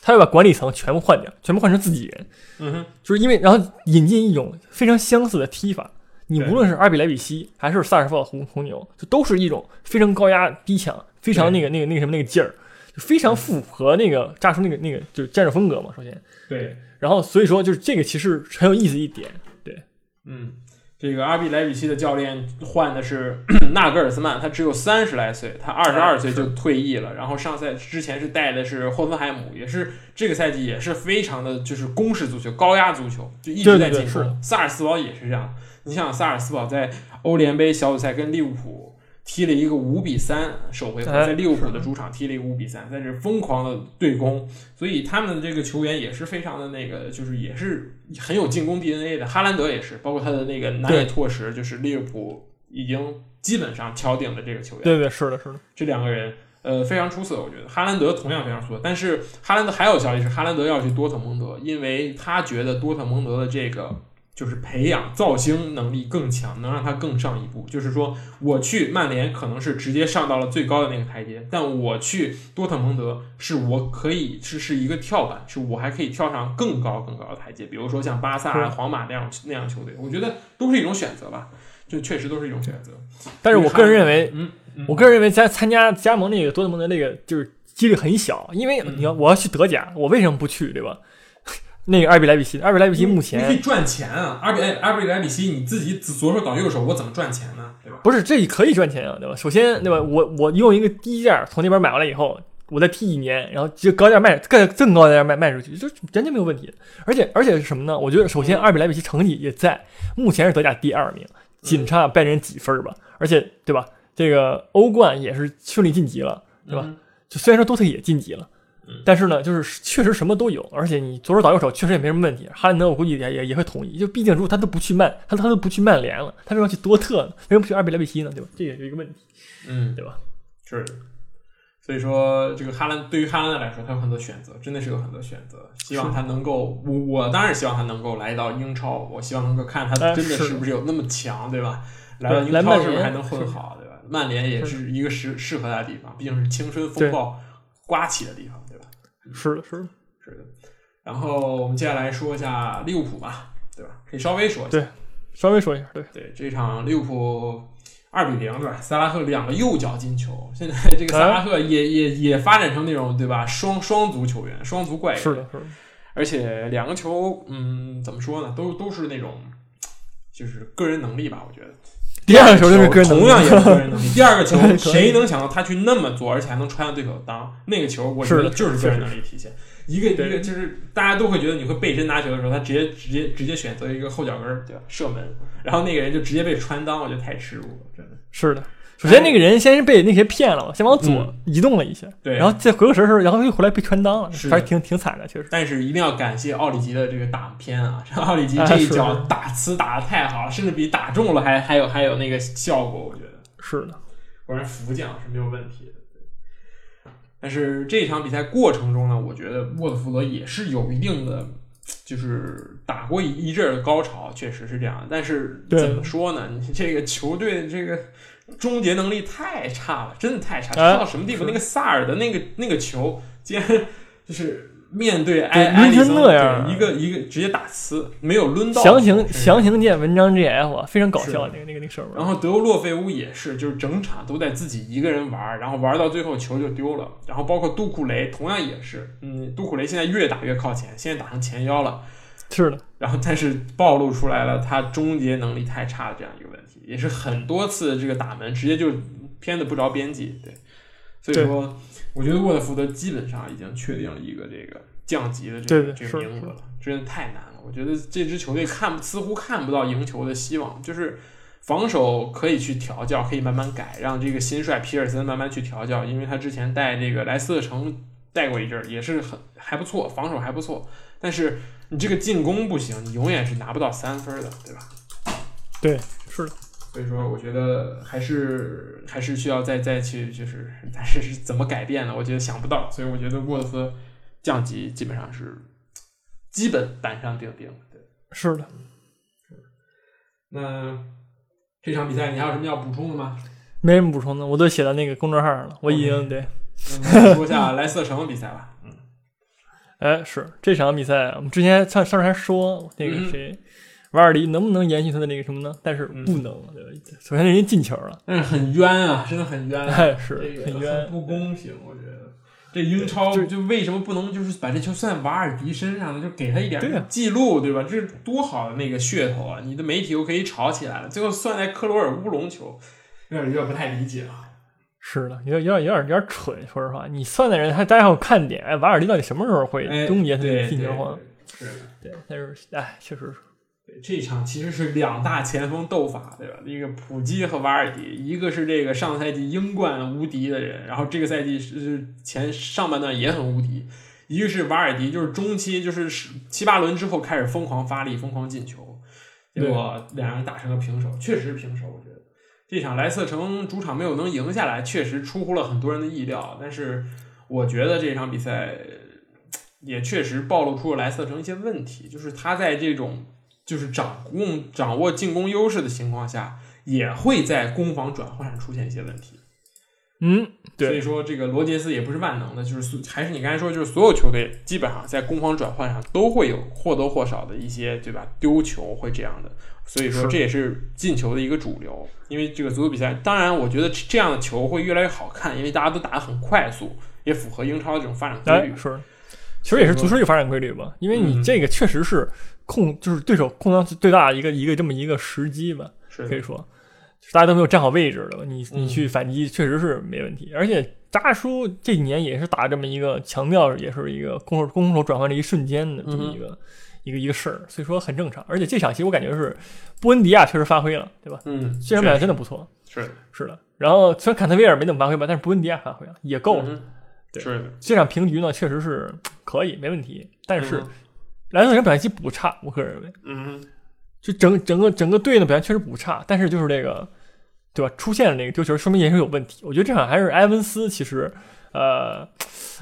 他要把管理层全部换掉，全部换成自己人。嗯哼，就是因为然后引进一种非常相似的踢法。你无论是阿比莱比西还是萨尔斯堡红红牛，就都是一种非常高压逼抢，非常那个那个那个什么那个劲儿，就非常符合那个炸出那个那个就是战术风格嘛。首先，对，然后所以说就是这个其实很有意思一点，对，嗯。这个阿比莱比锡的教练换的是 纳格尔斯曼，他只有三十来岁，他二十二岁就退役了。然后上赛之前是带的是霍芬海姆，也是这个赛季也是非常的就是攻势足球、高压足球，就一直在进攻。萨尔斯堡也是这样，你像萨尔斯堡在欧联杯小组赛跟利物浦。踢了一个五比三首回合，在利物浦的主场踢了一个五比三，在这疯狂的对攻，所以他们的这个球员也是非常的那个，就是也是很有进攻 DNA 的。哈兰德也是，包括他的那个南野拓实，就是利物浦已经基本上敲定了这个球员。对对，是的，是的，这两个人呃非常出色，我觉得哈兰德同样非常出色。但是哈兰德还有消息是，哈兰德要去多特蒙德，因为他觉得多特蒙德的这个。就是培养造星能力更强，能让他更上一步。就是说，我去曼联可能是直接上到了最高的那个台阶，但我去多特蒙德是我可以是是一个跳板，是我还可以跳上更高更高的台阶。比如说像巴萨、皇马那样那样球队，我觉得都是一种选择吧，就确实都是一种选择。但是我个人认为，嗯，我个人认为加参加加盟那个多特蒙德那个就是几率很小，因为你要我要去德甲，我为什么不去，对吧？那个阿比莱比锡，阿比莱比锡目前你可以赚钱啊！阿比阿比莱比锡，你自己左手倒右手，我怎么赚钱呢？对吧？不是，这也可以赚钱啊，对吧？首先，对吧？我我用一个低价从那边买回来以后，我再踢一年，然后就高价卖，更更高价卖卖出去，就完全没有问题。而且而且是什么呢？我觉得首先二比莱比锡成绩也在，目前是德甲第二名，仅差拜仁几分吧。而且对吧？这个欧冠也是顺利晋级了，对吧？就虽然说多特也晋级了。但是呢，就是确实什么都有，而且你左手倒右手确实也没什么问题。哈兰德我估计也也也会同意，就毕竟如果他都不去曼，他他都不去曼联了，他为什么要去多特呢？为什么不去阿比莱比锡呢？对吧？这也是一个问题，嗯，对吧？是。所以说，这个哈兰对于哈兰德来说，他有很多选择，真的是有很多选择。希望他能够，我我当然希望他能够来到英超，我希望能够看他真的是不是有那么强，对吧？来到英超是不是还能混好，对吧？曼联也是一个适适合他的地方，毕竟是青春风暴刮起的地方。是的，是的，是的。然后我们接下来说一下利物浦吧，对吧？可以稍微说一下，对，稍微说一下，对对。这场利物浦二比零，对吧？萨拉赫两个右脚进球，现在 这个萨拉赫也也也发展成那种对吧？双双足球员，双足怪人，是的，是的。而且两个球，嗯，怎么说呢？都都是那种就是个人能力吧，我觉得。第二个球就是同样也是个人能力。第二个球，谁能想到他去那么做，而且还能穿上对手的裆？那个球，我觉得就是个人能力体现。一个一个就是大家都会觉得你会背身拿球的时候，他直接直接直接选择一个后脚跟儿，对吧？射门，然后那个人就直接被穿裆，我觉得太耻辱了，真的是的。首先，那个人先是被那些骗了，先往左移动了一下，对，然后再回过神时候，然后又回来被穿裆了，还是挺挺惨的，确实。但是一定要感谢奥里吉的这个打偏啊，奥里吉这一脚打呲打的太好了，甚至比打中了还还有还有那个效果，我觉得是的，果然福将是没有问题的。但是这场比赛过程中呢，我觉得沃特福德也是有一定的，就是打过一一阵的高潮，确实是这样。但是怎么说呢？你这个球队的这个。终结能力太差了，真的太差，差到什么地步？那个萨尔的那个那个球，竟然就是面对埃埃里森那样，一个一个直接打呲，没有抡到。详情详情见文章 GF，非常搞笑那个那个那个事儿。然后德洛费乌也是，就是整场都在自己一个人玩，然后玩到最后球就丢了。然后包括杜库雷同样也是，嗯，杜库雷现在越打越靠前，现在打成前腰了。是的。然后但是暴露出来了他终结能力太差的这样一个问题。也是很多次这个打门直接就偏的不着边际，对，所以说我觉得沃特福德基本上已经确定了一个这个降级的这个这个名额了，真的太难了。我觉得这支球队看似乎看不到赢球的希望，就是防守可以去调教，可以慢慢改，让这个新帅皮尔森慢慢去调教，因为他之前带这个莱斯特城带过一阵儿，也是很还不错，防守还不错，但是你这个进攻不行，你永远是拿不到三分的，对吧？对，是的。所以说，我觉得还是还是需要再再去，就是但是是怎么改变呢？我觉得想不到。所以我觉得沃特斯降级基本上是基本板上钉钉。对，是的。那这场比赛你还有什么要补充的吗？没什么补充的，我都写到那个公众号上了。我已经对。说下莱斯特城的比赛吧。嗯。哎，是这场比赛，我们之前上上次还说那个谁。瓦尔迪能不能延续他的那个什么呢？但是不能，对吧？首先人家进球了，但是很冤啊，真的很冤，哎，是很冤，不公平。我觉得这英超就为什么不能就是把这球算瓦尔迪身上呢？就给他一点记录，对吧？这是多好的那个噱头啊！你的媒体又可以炒起来了，最后算在克罗尔乌龙球，有点有点不太理解啊。是的，有点有点有点有点蠢，说实话，你算的人还大家有看点，哎，瓦尔迪到底什么时候会终结他的进球荒？是，对，但是哎，确实是。这场其实是两大前锋斗法，对吧？那个普基和瓦尔迪，一个是这个上赛季英冠无敌的人，然后这个赛季是前上半段也很无敌。一个是瓦尔迪，就是中期就是七八轮之后开始疯狂发力、疯狂进球，结果两人打成了平手，确实是平手。我觉得这场莱斯特城主场没有能赢下来，确实出乎了很多人的意料。但是我觉得这场比赛也确实暴露出了莱斯特城一些问题，就是他在这种。就是掌控掌握进攻优势的情况下，也会在攻防转换上出现一些问题。嗯，对。所以说，这个罗杰斯也不是万能的，就是还是你刚才说，就是所有球队基本上在攻防转换上都会有或多或少的一些，对吧？丢球会这样的。所以说，这也是进球的一个主流。因为这个足球比赛，当然，我觉得这样的球会越来越好看，因为大家都打得很快速，也符合英超的这种发展规律。是，其实也是足球一个发展规律吧。因为你这个确实是。控就是对手控到最大的一个一个这么一个时机吧，可以说，大家都没有站好位置了，你嗯你去反击确实是没问题。而且扎叔这几年也是打这么一个强调，也是一个攻守攻守转换的一瞬间的这么一个、一个一个事儿，所以说很正常。而且这场戏我感觉是布恩迪亚确实发挥了，对吧？嗯，这场表现真的不错，是的，是的。然后虽然坎特威尔没怎么发挥吧，但是布恩迪亚发挥了也够了。嗯对是，这场平局呢，确实是可以，没问题。但是嗯莱斯特城表现其实不差，我个人认为。嗯就整整个整个队的表现确实不差，但是就是这个，对吧？出现了那个丢球，说明也是有问题。我觉得这场还是埃文斯其实，呃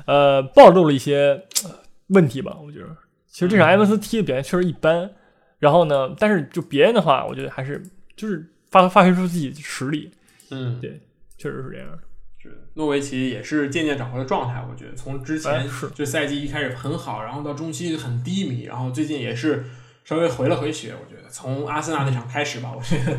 呃，暴露了一些呃问题吧。我觉得其实这场埃文斯踢的表现确实一般。然后呢，但是就别人的话，我觉得还是就是发发挥出自己的实力，嗯，对确实是这样的。是的，诺维奇也是渐渐找回了状态。我觉得从之前哎是这赛季一开始很好，然后到中期很低迷，然后最近也是稍微回了回血。我觉得从阿森纳那场开始吧，我觉得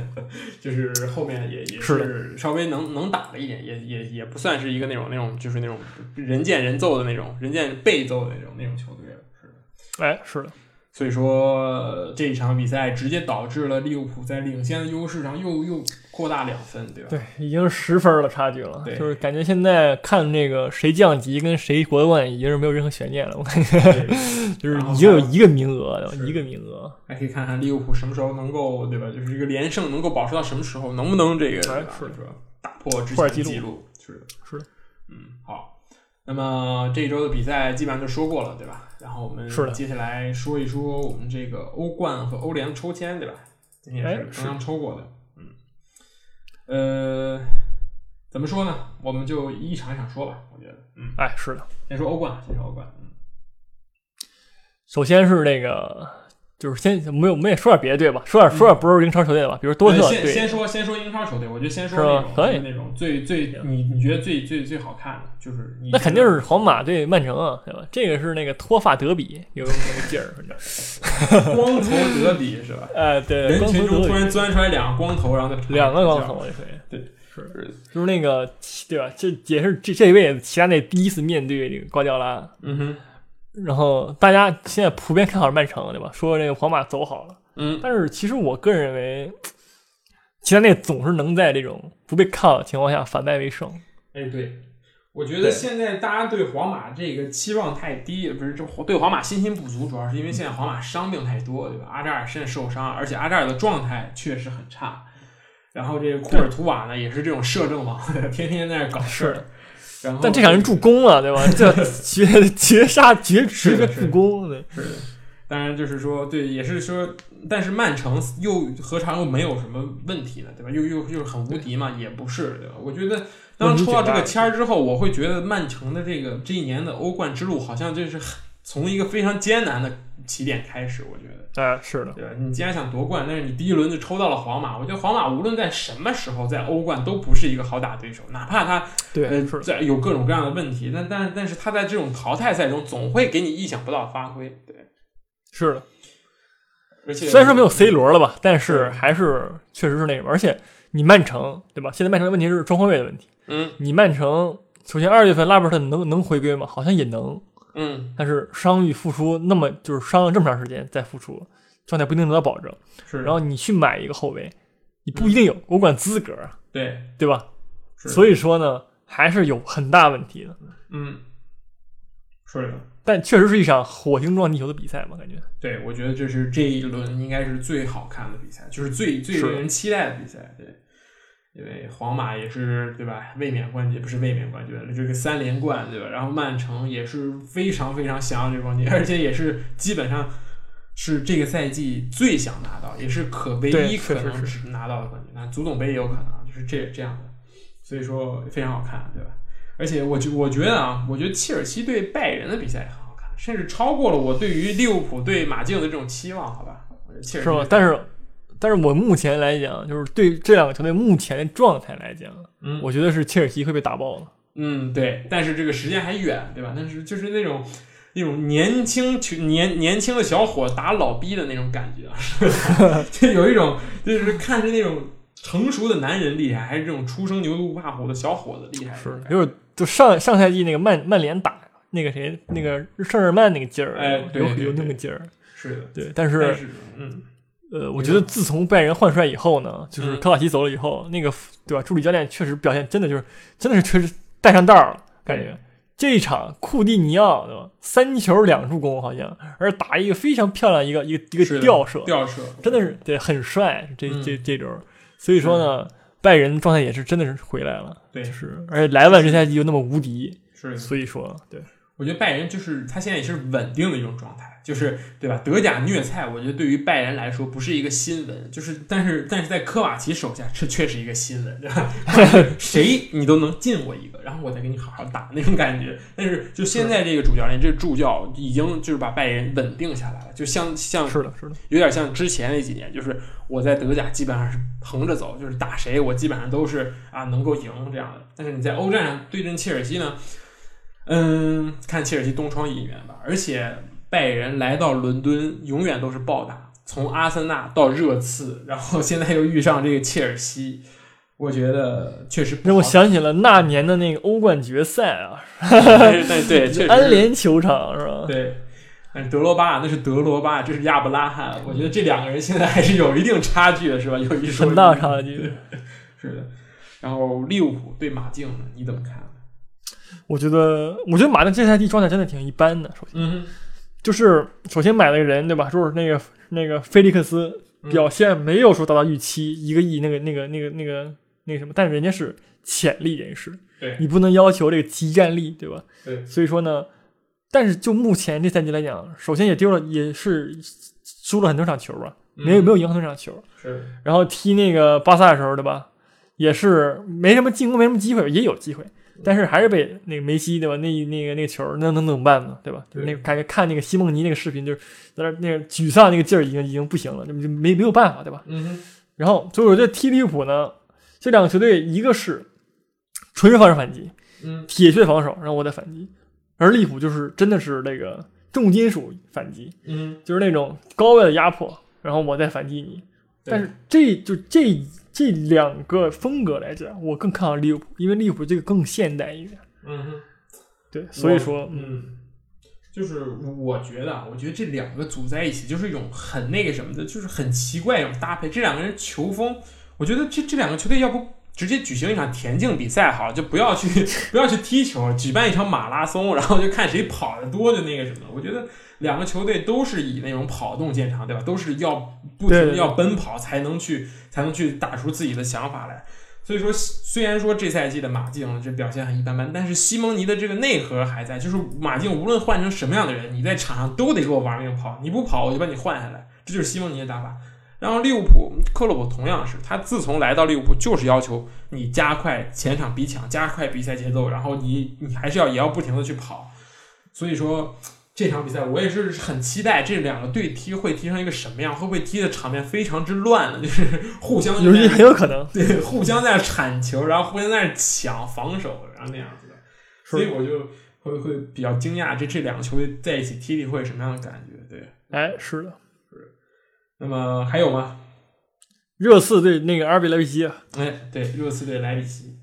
就是后面也也是是稍微能能打了一点，也也也不算是一个那种那种就是那种人见人揍的那种人见被揍的那种那种球队了。是的。哎，是的，所以说这一场比赛直接导致了利物浦在领先的优势上又又扩大两分，对吧？对，已经十分了差距了，对就是感觉现在看这个谁降级跟谁夺冠已经是没有任何悬念了，我感觉就是已经有一个名额了，一个名额。还可以看看利物浦什么时候能够，对吧？就是这个连胜能够保持到什么时候，能不能这个是是打破之破记录前的记录？是的，是的，嗯，好。那么这一周的比赛基本上就说过了，对吧？然后我们接下来说一说我们这个欧冠和欧联的抽签，对吧？今天也哎是刚刚抽过的，嗯，呃，怎么说呢？我们就一场一场说吧，我觉得，嗯，哎，是的。先说欧冠，先说欧冠，嗯，首先是那个，就是先没有，我们也说点别的队吧，说点说点不是英超球队的吧，比如多特先先说先说英超球队，我觉得先说那种可以那种最最你你觉得最最最好看的，就是你那肯定是皇马对曼城啊，对吧？这个是那个脱发德比，有那个劲儿，反正。光头德比是吧？哎，对，人光头德比群中突然钻出来两个光头，然后再两个光头也可以。对，是是，就是那个对吧？这也是这这一辈子齐达内第一次面对这个瓜迪奥拉，嗯哼，然后大家现在普遍看好曼城，对吧？说这个皇马走好了，嗯但是其实我个人认为，齐达内总是能在这种不被看好的情况下反败为胜。哎，对，我觉得现在大家对皇马这个期望太低，不是这对皇马信心不足，主要是因为现在皇马伤病太多，对吧？阿扎尔现在受伤，而且阿扎尔的状态确实很差。然后这个库尔图瓦呢，也是这种摄政王，天天在那搞事儿。然后，但这场人助攻了，对吧？这绝绝杀绝是的绝助攻，对，是的，当然就是说，对，也是说，但是曼城又何尝又没有什么问题呢？对吧？又又又是很无敌嘛？也不是，对吧？我觉得当抽到这个签儿之后，我会觉得曼城的这个这一年的欧冠之路，好像就是从一个非常艰难的起点开始。我觉得，哎，是的，对吧？你既然想夺冠，但是你第一轮就抽到了皇马，我觉得皇马无论在什么时候在欧冠都不是一个好打对手，哪怕他对，呃，在有各种各样的问题，但但但是他在这种淘汰赛中总会给你意想不到的发挥，对。是的。而且虽然说没有 C 罗了吧，但是还是确实是那个。而且你曼城对吧？现在曼城的问题是中后卫的问题。嗯你曼城首先二月份拉波特能能回归吗？好像也能，嗯，但是伤愈复出，那么就是伤了这么长时间再复出，状态不一定得到保证。是，然后你去买一个后卫，你不一定有欧冠资格啊，对，对吧？是所以说呢，还是有很大问题的。嗯，是的，但确实是一场火星撞地球的比赛嘛，感觉。对，我觉得这是这一轮应该是最好看的比赛，就是最最是令人期待的比赛，对。因为皇马也是对吧，卫冕冠军不是卫冕冠军，这个三连冠对吧？然后曼城也是非常非常想要这个冠军，而且也是基本上是这个赛季最想拿到，也是可唯一可能只拿到的冠军。那足总杯也有可能，就是这这样的，所以说非常好看，对吧？而且我觉我觉得啊，我觉得切尔西对拜仁的比赛也很好看，甚至超过了我对于利物浦对马竞的这种期望，好吧？我觉得切尔西是吧？但是，但是我目前来讲，就是对这两个球队目前的状态来讲，嗯我觉得是切尔西会被打爆了。嗯，对，但是这个时间还远，对吧？但是就是那种那种年轻球年年轻的小伙打老逼的那种感觉啊，是 就有一种就是看着那种成熟的男人厉害，还是这种初生牛犊不怕虎的小伙子厉害？是，就是就上上赛季那个曼曼联打那个谁那个圣日曼那个劲儿，哎对有那个劲儿。是的，对，但是嗯呃，我觉得自从拜仁换帅以后呢，就是嗯科瓦奇走了以后，那个对吧？助理教练确实表现真的就是真的是确实带上道儿了，感觉。这一场库蒂尼奥对吧？三球两助攻好像，而打一个非常漂亮一个一个一个吊射，吊射，真的是对很帅。这嗯这这周，所以说呢，拜仁状态也是真的是回来了，对就是而且莱万这赛季又那么无敌，是。所以说对，我觉得拜仁就是他现在也是稳定的一种状态，就是对吧？德甲虐菜，我觉得对于拜仁来说不是一个新闻，就是但是但是在科瓦奇手下，这却是一个新闻，对吧？谁你都能进我一个，然后我再给你好好打那种感觉。但是就现在这个主教练，这个助教已经就是把拜仁稳定下来了，就像像是的，是的，有点像之前那几年，就是我在德甲基本上是横着走，就是打谁我基本上都是啊能够赢这样的。但是你在欧战上对阵切尔西呢，嗯，看切尔西东窗一员吧。而且拜仁来到伦敦永远都是暴打，从阿森纳到热刺，然后现在又遇上这个切尔西，我觉得确实不让我想起了那年的那个欧冠决赛啊，对，确实是安联球场是吧？对，但是德罗巴那是德罗巴，这是亚布拉罕。我觉得这两个人现在还是有一定差距的，是吧？有一说大差距。是的。然后利物浦对马竞呢，你怎么看？我觉得，我觉得马竞这赛季状态真的挺一般的。首先嗯就是首先买了个人，对吧？就是那个那个菲利克斯嗯表现没有说达到预期，一个亿那个那个那个那个那个什么，但是人家是潜力人士，对你不能要求这个集战力，对吧？对所以说呢，但是就目前这赛季来讲，首先也丢了，也是输了很多场球吧，没有没有赢很多场球。是然后踢那个巴萨的时候，对吧？也是没什么进攻，没什么机会，也有机会，但是还是被那个梅西，对吧？那那个那个球，那能怎么办呢？对吧？就是那个感觉看那个西蒙尼那个视频，就是在那那个沮丧那个劲儿，已经已经不行了，就就没没有办法，对吧？嗯哼然后，所以我觉得踢利物浦呢，这两个球队，一个是纯防守反击，嗯铁血防守，然后我再反击，而利物浦就是真的是那个重金属反击，嗯，就是那种高位的压迫，然后我再反击你。但是这就这这两个风格来讲，我更看好利物浦，因为利物浦这个更现代一点。嗯哼，对，所以说，嗯，嗯，就是我觉得啊，我觉得这两个组在一起，就是一种很那个什么的，就是很奇怪一种搭配。这两个人球风，我觉得这这两个球队要不直接举行一场田径比赛好了，就不要去 不要去踢球，举办一场马拉松，然后就看谁跑得多，就那个什么。我觉得两个球队都是以那种跑动见长，对吧？都是要不停地要奔跑才能去才能去打出自己的想法来。所以说，虽然说这赛季的马竞这表现很一般般，但是西蒙尼的这个内核还在。就是马竞无论换成什么样的人，你在场上都得给我玩命跑，你不跑我就把你换下来，这就是西蒙尼的打法。然后利物浦克洛普同样是，他自从来到利物浦就是要求你加快前场逼抢，加快比赛节奏，然后你你还是要也要不停的去跑。所以说这场比赛我也是很期待这两个队踢会踢成一个什么样，会不会踢的场面非常之乱呢？就是互相有很有可能。对，互相在铲球，然后互相在那抢防守，然后那样子的，所以我就会会比较惊讶，这这两个球队在一起踢踢会什么样的感觉？对，哎，是的，是那么还有吗？热刺对那个阿尔比莱比锡啊，哎，对，热刺对莱比锡，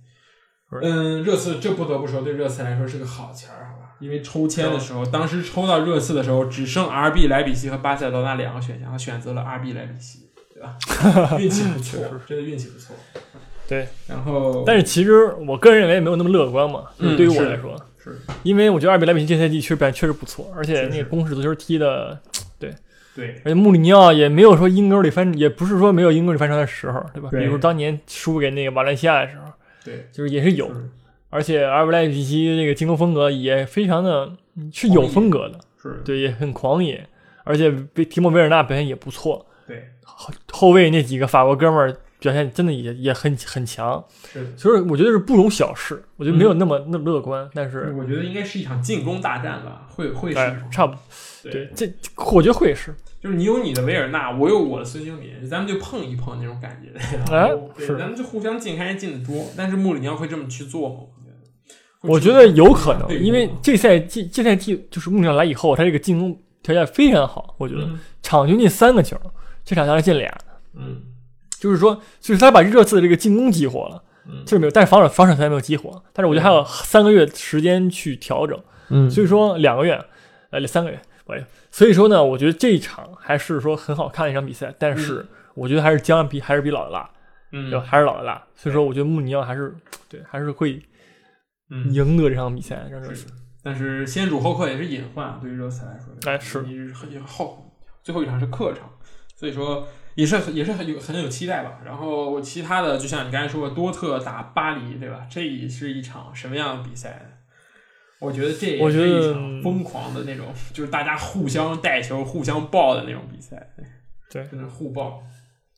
嗯，热刺这不得不说，对热刺来说是个好钱儿，好吧？因为抽签的时候，当时抽到热刺的时候，只剩 RB 莱比锡和巴塞罗那两个选项，他选择了 RB 莱比锡，对吧？运气不 错，真的运气不错。对，然后，但是其实我个人认为没有那么乐观嘛，就是嗯对于我来说，是因为我觉得阿尔比莱比锡这赛季确实表现确实不错，而且那个攻势足球踢的，对，而且穆里尼奥也没有说阴沟里翻，也不是说没有阴沟里翻船的时候，对吧？对比如当年输给那个瓦伦西亚的时候，对，就是也是有，是而且阿尔比莱比锡那个进攻风格也非常的嗯是有风格的，是，对，也很狂野，而且被提莫维尔纳表现也不错，对，后后卫那几个法国哥们儿表现真的也也很很强，是。所以我觉得是不容小视，我觉得没有那么那么乐观，但是我觉得应该是一场进攻大战吧，会会是，哎差不多，对。对，这我觉得会是，就是你有你的维尔纳，我有我的孙兴民，咱们就碰一碰那种感觉。哎对是。咱们就互相进看谁进的多。但是穆里尼奥会这么去做吗？我觉得有可能，因为这赛季这赛季就是穆里尼奥来以后，他这个进攻条件非常好，我觉得嗯。场均进三个球，这场下来进俩，嗯。就是说，就是他把热刺的这个进攻激活了，嗯。这是没有，但是防守防守条件没有激活，但是我觉得还有三个月时间去调整，嗯。所以说两个月，呃，三个月，哎，所以说呢，我觉得这一场还是说很好看的一场比赛，但是我觉得还是将比还是比老的辣，嗯？还是老的辣。所以说，我觉得穆里尼奥还是对，还是会嗯，赢得这场比赛。让这是但是先主后客也是隐患，对于热刺来说，哎是你是很后最后一场是客场，所以说也是也是很有很有期待吧。然后其他的就像你刚才说的，多特打巴黎，对吧？这也是一场什么样的比赛呢？我觉得这也是我觉得一场疯狂的那种，就是大家互相带球、互相爆的那种比赛，对真的互爆。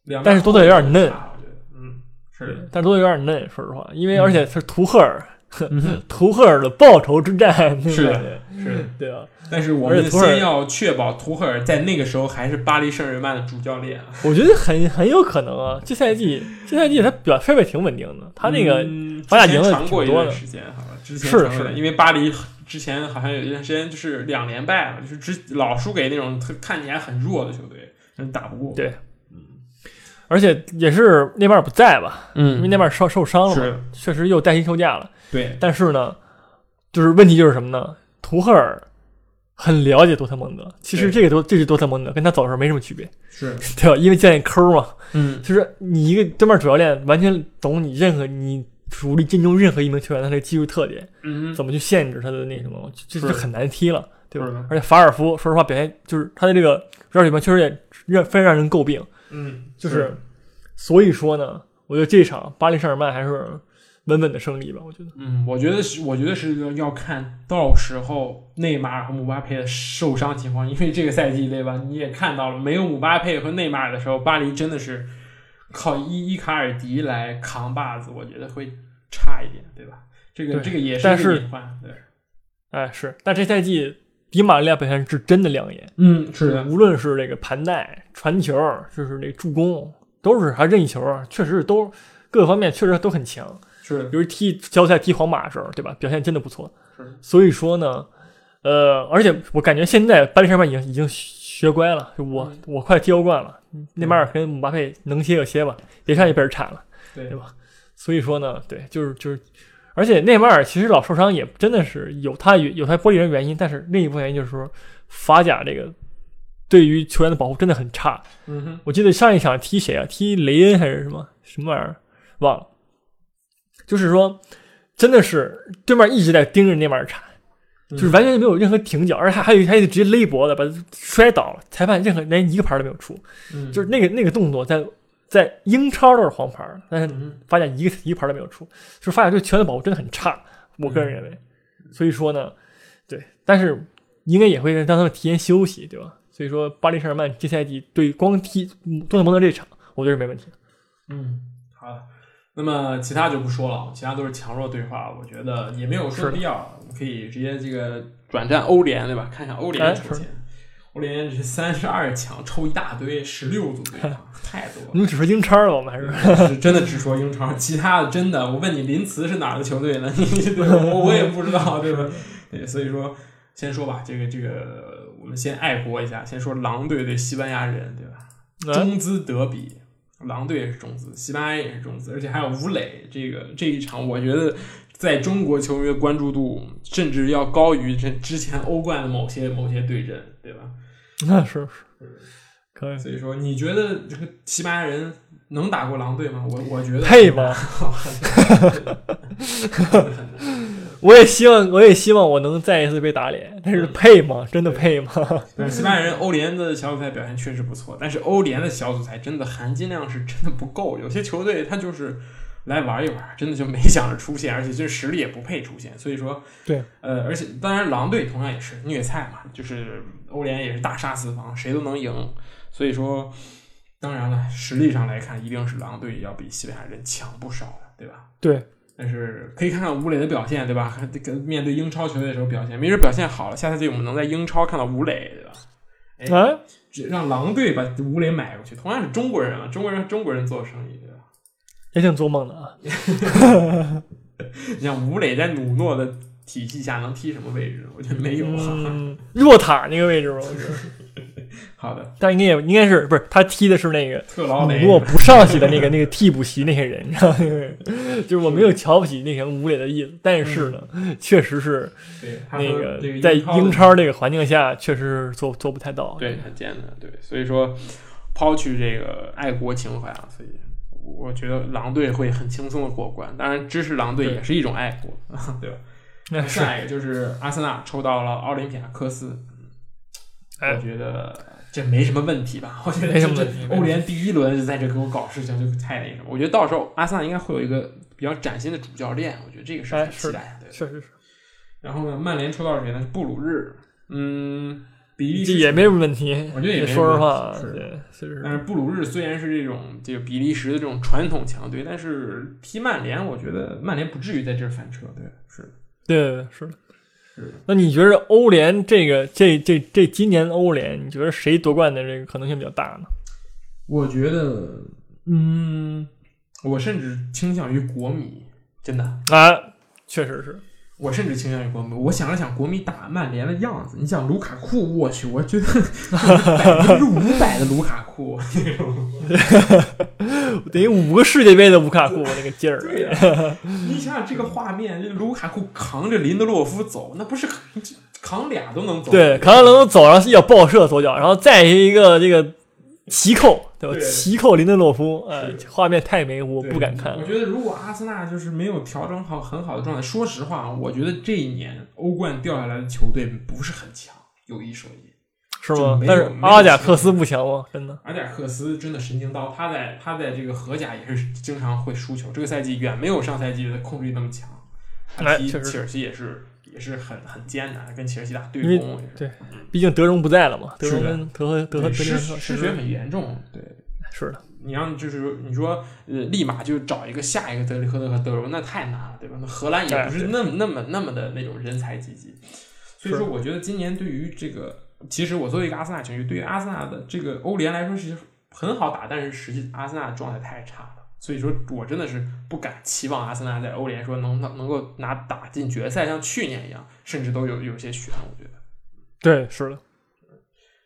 两但是多特有点嫩我觉得，嗯，是但多特有点嫩，说实话，因为嗯而且是图赫尔，图赫尔的报仇之战，是的是的。对啊，但是我们先要确保图赫尔在那个时候还是巴黎圣日耳曼的主教练啊。我觉得很很有可能啊，这赛季这赛季他表现也挺稳定的，他那个嗯法甲赢了之前传过一挺多的。段时间，好前是是。因为巴黎之前好像有一段时间就是两连败了，就是之老输给那种特看起来很弱的球队，真打不过。对。而且也是内马尔不在吧，嗯。因为嗯，内马尔受受伤了嘛，确实又带薪休假了。对，但是呢，就是问题就是什么呢？图赫尔很了解多特蒙德，其实这个多这是多特蒙德跟他走的时候没什么区别，是，对吧？因为教练抠嘛，嗯，就是你一个对面主教练完全懂你任何你主力阵中任何一名球员他的技术特点，嗯，怎么去限制他的那什么，这就很难踢了，对吧？而且法尔夫说实话表现就是他的这个绕水平确实也让非常让人诟病，嗯，就是所以说呢，我觉得这场巴黎圣日耳曼还是稳稳的胜利吧，我觉得。嗯，我觉得是，我觉得是要看到时候内马尔和姆巴佩的受伤情况，因为这个赛季对吧？你也看到了，没有姆巴佩和内马尔的时候，巴黎真的是靠伊伊卡尔迪来扛把子，我觉得会差一点，对吧？这个这个也但是隐患，对，哎，是，但这赛季迪马利亚表现是真的亮眼，嗯，是的，无论是这个盘带、传球，就是这助攻，都是还任意球啊，确实是都各个方面确实都很强。是比如踢交赛踢皇马的时候，对吧？表现真的不错。是所以说呢，呃，而且我感觉现在巴黎圣日耳曼已经已经学乖了，我、嗯我快踢欧冠了，内马尔跟姆巴佩能歇就歇吧，别看你被人铲了。对对吧？所以说呢，对，就是就是，而且内马尔其实老受伤也真的是有他有他玻璃人原因，但是另一部分原因就是说法甲这个对于球员的保护真的很差。嗯哼，我记得上一场踢谁啊？踢雷恩还是什么什么玩意儿？忘了。就是说，真的是对面一直在盯着内马尔铲，就是完全没有任何停脚，而且还还有还得直接勒脖子把他摔倒了，裁判任何连一个牌都没有出，嗯，就是那个那个动作在在英超都是黄牌，但是发现一个一个牌都没有出，就是法甲对球员的保护真的很差，我个人认为。所以说呢，对，但是应该也会让他们提前休息，对吧？所以说巴黎圣日耳曼这赛季对光踢多特蒙德这场，我觉得是没问题的。嗯，好的。那么其他就不说了，其他都是强弱对话，我觉得也没有说必要。我们可以直接这个转战欧联，对吧？看一下欧联抽签。欧联是三十二强，抽一大堆，十六组对抗，太多了。你们只说英超了，我们还是是真的只说英超，其他的真的，我问你林茨是哪儿的球队呢？我我也不知道，对吧？对，所以说先说吧，这个这个，我们先爱国一下，先说狼队对西班牙人，对吧？哎中资德比，狼队也是种子，西班牙也是种子，而且还有吴磊，这个这一场我觉得在中国球迷的关注度甚至要高于这之前欧冠的某些某些对阵，对吧？那是是 可以所以说，你觉得这个西班牙人能打过狼队吗？我我觉得配吗？很难 我也希望，我也希望我能再一次被打脸，但是配吗？真的配吗？但西班牙人欧联的小组赛表现确实不错，但是欧联的小组赛真的含金量是真的不够。有些球队他就是来玩一玩，真的就没想着出现，而且这实力也不配出现。所以说，对，呃，而且当然狼队同样也是虐菜嘛，就是欧联也是大杀四方，谁都能赢。所以说，当然了，实力上来看，一定是狼队要比西班牙人强不少的，对吧？对，但是可以看看吴磊的表现，对吧？还这个面对英超球队的时候表现，没准表现好了，下赛季我们能在英超看到吴磊，对吧？哎，让狼队把吴磊买过去，同样是中国人啊，中国人中国人做生意，对吧？也挺做梦的啊。你像吴磊在努诺的体系下能踢什么位置？我觉得没有啊。嗯，弱塔那个位置吧，我觉得。好的，但应该也应该是不是他踢的是那个特劳雷姆诺不上席的那个 那个替补席那些人，你知道吗？就是我没有瞧不起那什么吴磊的意思，但是呢，确实是对他那个在英英超这个环境下，确实是做做不太到。对很艰难，对，所以说抛去这个爱国情怀啊，所以我觉得狼队会很轻松的过关。当然，支持狼队也是一种爱国，对吧？那下一个就是阿森纳抽到了奥林匹亚科斯，哎我觉得这没什么问题吧？我觉得没什么问题欧联第一轮就在这给我搞事情，就太那什么。我觉得到时候阿森纳应该会有一个比较崭新的主教练，我觉得这个是哎是的很期待的。对，确实是，然后呢，曼联抽到是谁呢？布鲁日，嗯，比利时这也没什么问题。我觉得也没说实话，是对，确实但是布鲁日虽然是这种这个比利时的这种传统强队，但是踢曼联，我觉得曼联不至于在这儿翻车。对，是的，对对对是的。是那你觉得欧联这个这这这今年欧联，你觉得谁夺冠的这个可能性比较大呢？我觉得，嗯，我甚至倾向于国米，真的，啊，确实是。我甚至倾向于国米。我想了想国米打曼联的样子，你想卢卡库，我去，我觉得百分之五百的卢卡库那种。等于五个世界杯的卢卡库那个劲儿，对呀、你想想这个画面，这卢卡库扛着林德洛夫走，那不是扛俩都能走？对，扛俩都能走，然后一脚爆射左脚，然后再一个这个齐扣，对吧？对齐扣林德洛夫，呃，画面太美，我不敢看我。觉得如果阿森纳就是没有调整好很好的状态，说实话，我觉得这一年欧冠掉下来的球队不是很强，有一说一。是吗但是没有阿贾克斯不强吗？真的？阿贾克斯真的神经刀，他在他在这个荷甲也是经常会输球，这个赛季远没有上赛季的控制力那么强。他踢哎确实切尔西也是也是很很艰难，跟切尔西打对攻也是。对毕竟德容不在了嘛，德容跟德和德和失失血很严重，对。是的，你让就是你说呃，立马就找一个下一个德里赫特和德容，那太难了，对吧？那荷兰也哎不是那么那么那么的那种人才济济，所以说我觉得今年对于这个，其实我作为一个阿森纳球迷，对于阿森纳的这个欧联来说是很好打，但是实际阿森纳状态太差了，所以说我真的是不敢期望阿森纳在欧联说能能能够拿打进决赛，像去年一样，甚至都有有些悬，我觉得。对，是的，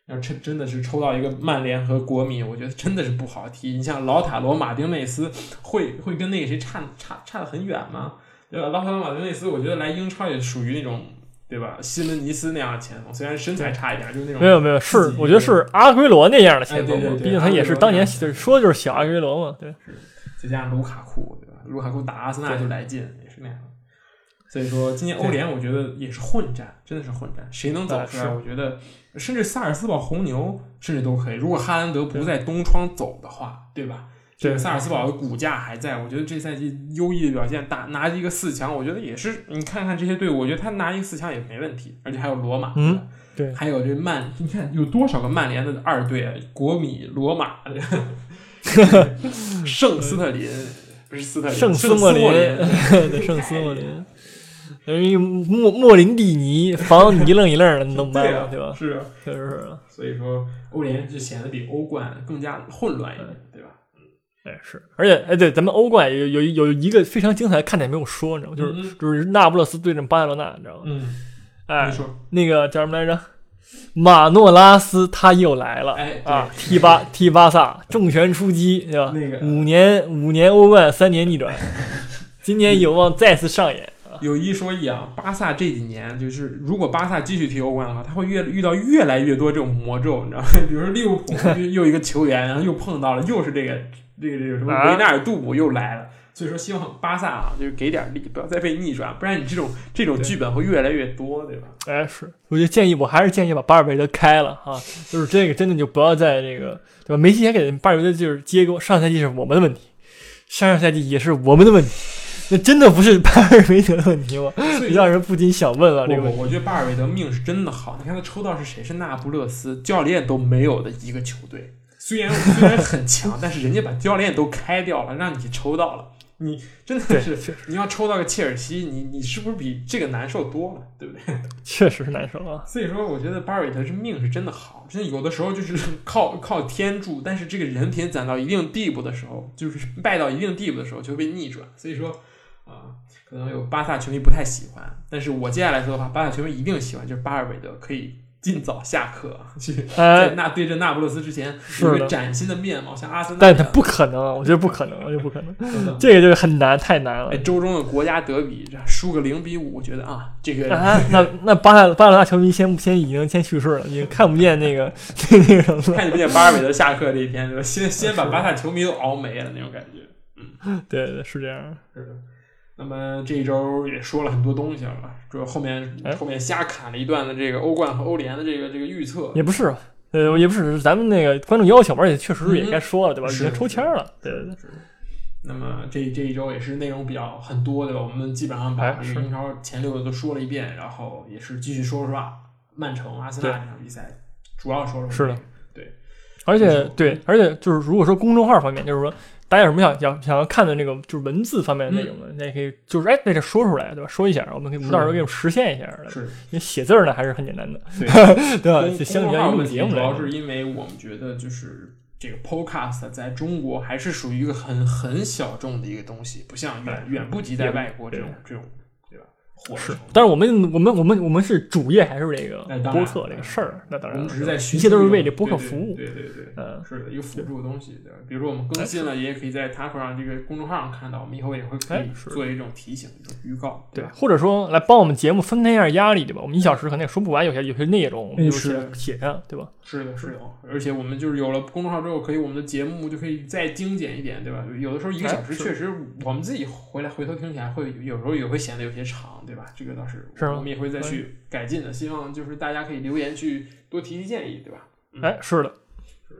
要真真的是抽到一个曼联和国米，我觉得真的是不好踢。你像老塔罗、马丁内斯，会会跟那个谁差差差的很远吗？对吧？老塔罗、马丁内斯，我觉得来英超也属于那种对吧？西门尼斯那样的前锋，虽然身材差一点，就是那种没有没有，是我觉得是阿圭罗那样的前锋，毕竟他也是当年就是说的就是小阿圭罗嘛，对，再加上卢卡库，对吧？卢卡库打阿森纳就来劲，也是那样。所以说，今年欧联我觉得也是混战，真的是混战，谁能走出来？是我觉得，甚至萨尔斯堡红牛甚至都可以。如果哈兰德不在东窗走的话，对吧？这个萨尔斯堡的骨架还在，我觉得这赛季优异的表现，打拿一个四强，我觉得也是。你看看这些队伍，我觉得他拿一个四强也没问题，而且还有罗马，嗯对还有这曼，你看有多少个曼联的二队啊？国米、罗马，圣斯特林不是斯特林，圣斯斯莫林，林，对，圣斯莫林，等于莫莫林蒂尼防你一愣一愣的，你能办吗？对吧？是啊，确实是，所以说欧联就显得比欧冠更加混乱一点，对吧？哎是，而且哎对，咱们欧冠有有有一个非常精彩的看点没有说，你知道吗？就是嗯就是那不勒斯对阵巴塞罗那，你知道吗？嗯，哎那个叫什么来着？马诺拉斯他又来了，哎啊，踢巴 踢巴萨，重拳出击，对吧？那个五年五年欧冠，三年逆转，今年有望再次上演。有一说一啊，巴萨这几年就是，如果巴萨继续踢欧冠的话，他会越遇到越来越多这种魔咒，你知道吗？比如说利物浦又又一个球员，然后又碰到了，又是这个这个这个什么啊维纳尔杜姆又来了。所以说，希望巴萨啊，就是给点力，不要再被逆转，不然你这种这种剧本会越来越多，对吧？哎，是，我就建议，我还是建议把巴尔韦德开了哈，就是这个真的就不要在这个对吧？梅西也给巴尔韦德就是接过，上赛季是我们的问题，上上赛季也是我们的问题，那真的不是巴尔韦德的问题吗？让人不禁想问了，这个问题。我我觉得巴尔韦德命是真的好，你看他抽到是谁？是那不勒斯，教练都没有的一个球队。虽然虽然很强，但是人家把教练都开掉了，让你抽到了。你 真的，是，你要抽到个切尔西，你你是不是比这个难受多了，对不对？确实是难受啊。所以说，我觉得巴尔韦德这命是真的好，真的有的时候就是靠靠天助，但是这个人品攒到一定地步的时候，就是败到一定地步的时候就会被逆转。所以说啊，可能有巴萨球迷不太喜欢，但是我接下来说的话，巴萨球迷一定喜欢，就是巴尔韦德可以尽早下课去，哎在那对阵那不勒斯之前是一个崭新的面貌，像阿森纳但他。不可能，我觉得不可能，我觉得不可能，这个就是很难，太难了哎，。周中的国家德比，这输个零比五，我觉得啊，这个啊，那那巴塞巴塞罗那球迷先先已经先去世了，已经看不见那个 那个什么了。看不见巴尔韦德下课这一天？先先把巴萨球迷都熬没了那种感觉。嗯对对是这样。是的。那么这一周也说了很多东西了吧？主要后面哎后面瞎砍了一段的这个欧冠和欧联的这个这个预测，也不是，呃，也不是，是咱们那个观众要求嘛，而且确实也嗯该说了，对吧？已经抽签了，对对对。那么这这一周也是内容比较很多，对吧？我们基本上把英超前六的都说了一遍，然后也是继续说说曼城、阿森纳对这场比赛，主要说说是的对，而且对，而且就是如果说公众号方面，就是说大家有什么想想想要看的那个就是文字方面的内容呢，那也可以就是哎在这说出来，对吧？说一下，我们可以到时候给你们实现一下的。是因为写字儿呢还是很简单的，对 对吧？相比较于录节目主要是因为我们觉得就是这个 podcast 在中国还是属于一个很很小众的一个东西，不像远远不及在外国这种这种？是，但是我们我们我们我们是主业还是这个播客这个事儿，那当然，我们只是在一切都是为这播客服务。对对对对。嗯，是的，一个辅助的东西，对吧？比如说我们更新了，也可以在 Taco 上这个公众号上看到，我们以后也会可以做一种提醒、一种预告，对吧？，或者说来帮我们节目分担一下压力，对吧？我们一小时可能也说不完，有些有些内容就嗯是写写上，对吧？是的，是的，而且我们就是有了公众号之后，可以我们的节目就可以再精简一点，对吧？有的时候一个小时确实我们自己回来回头听起来会有时候也会显得有些长，对吧？这个倒是是我们也会再去改进的。希望就是大家可以留言去多提提建议，对吧？哎，是的，是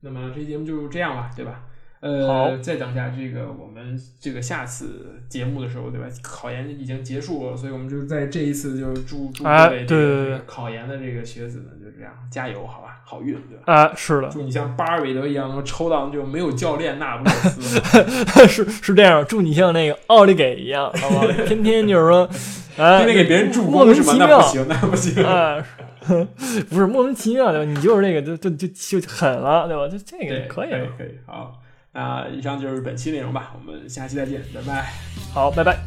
那么这期节目就这样吧，对吧？呃，好再等一下这个我们这个下次节目的时候，对吧？考研已经结束了，所以我们就在这一次就祝祝各哎位这个考研的这个学子们就这样加油，好吧？好运，对吧？啊，是的。祝你像巴尔韦德一样能抽到就没有教练那不勒斯，是是这样。祝你像那个奥利给一样，好吧？天天就是说，啊、天天给别人助攻是吗？那不行，那不行。啊呵 不是莫名其妙对吧？你就是那个就就就就狠了对吧？就这个可以可以,可以好，那以上就是本期内容吧，我们下期再见，拜拜。好，拜拜。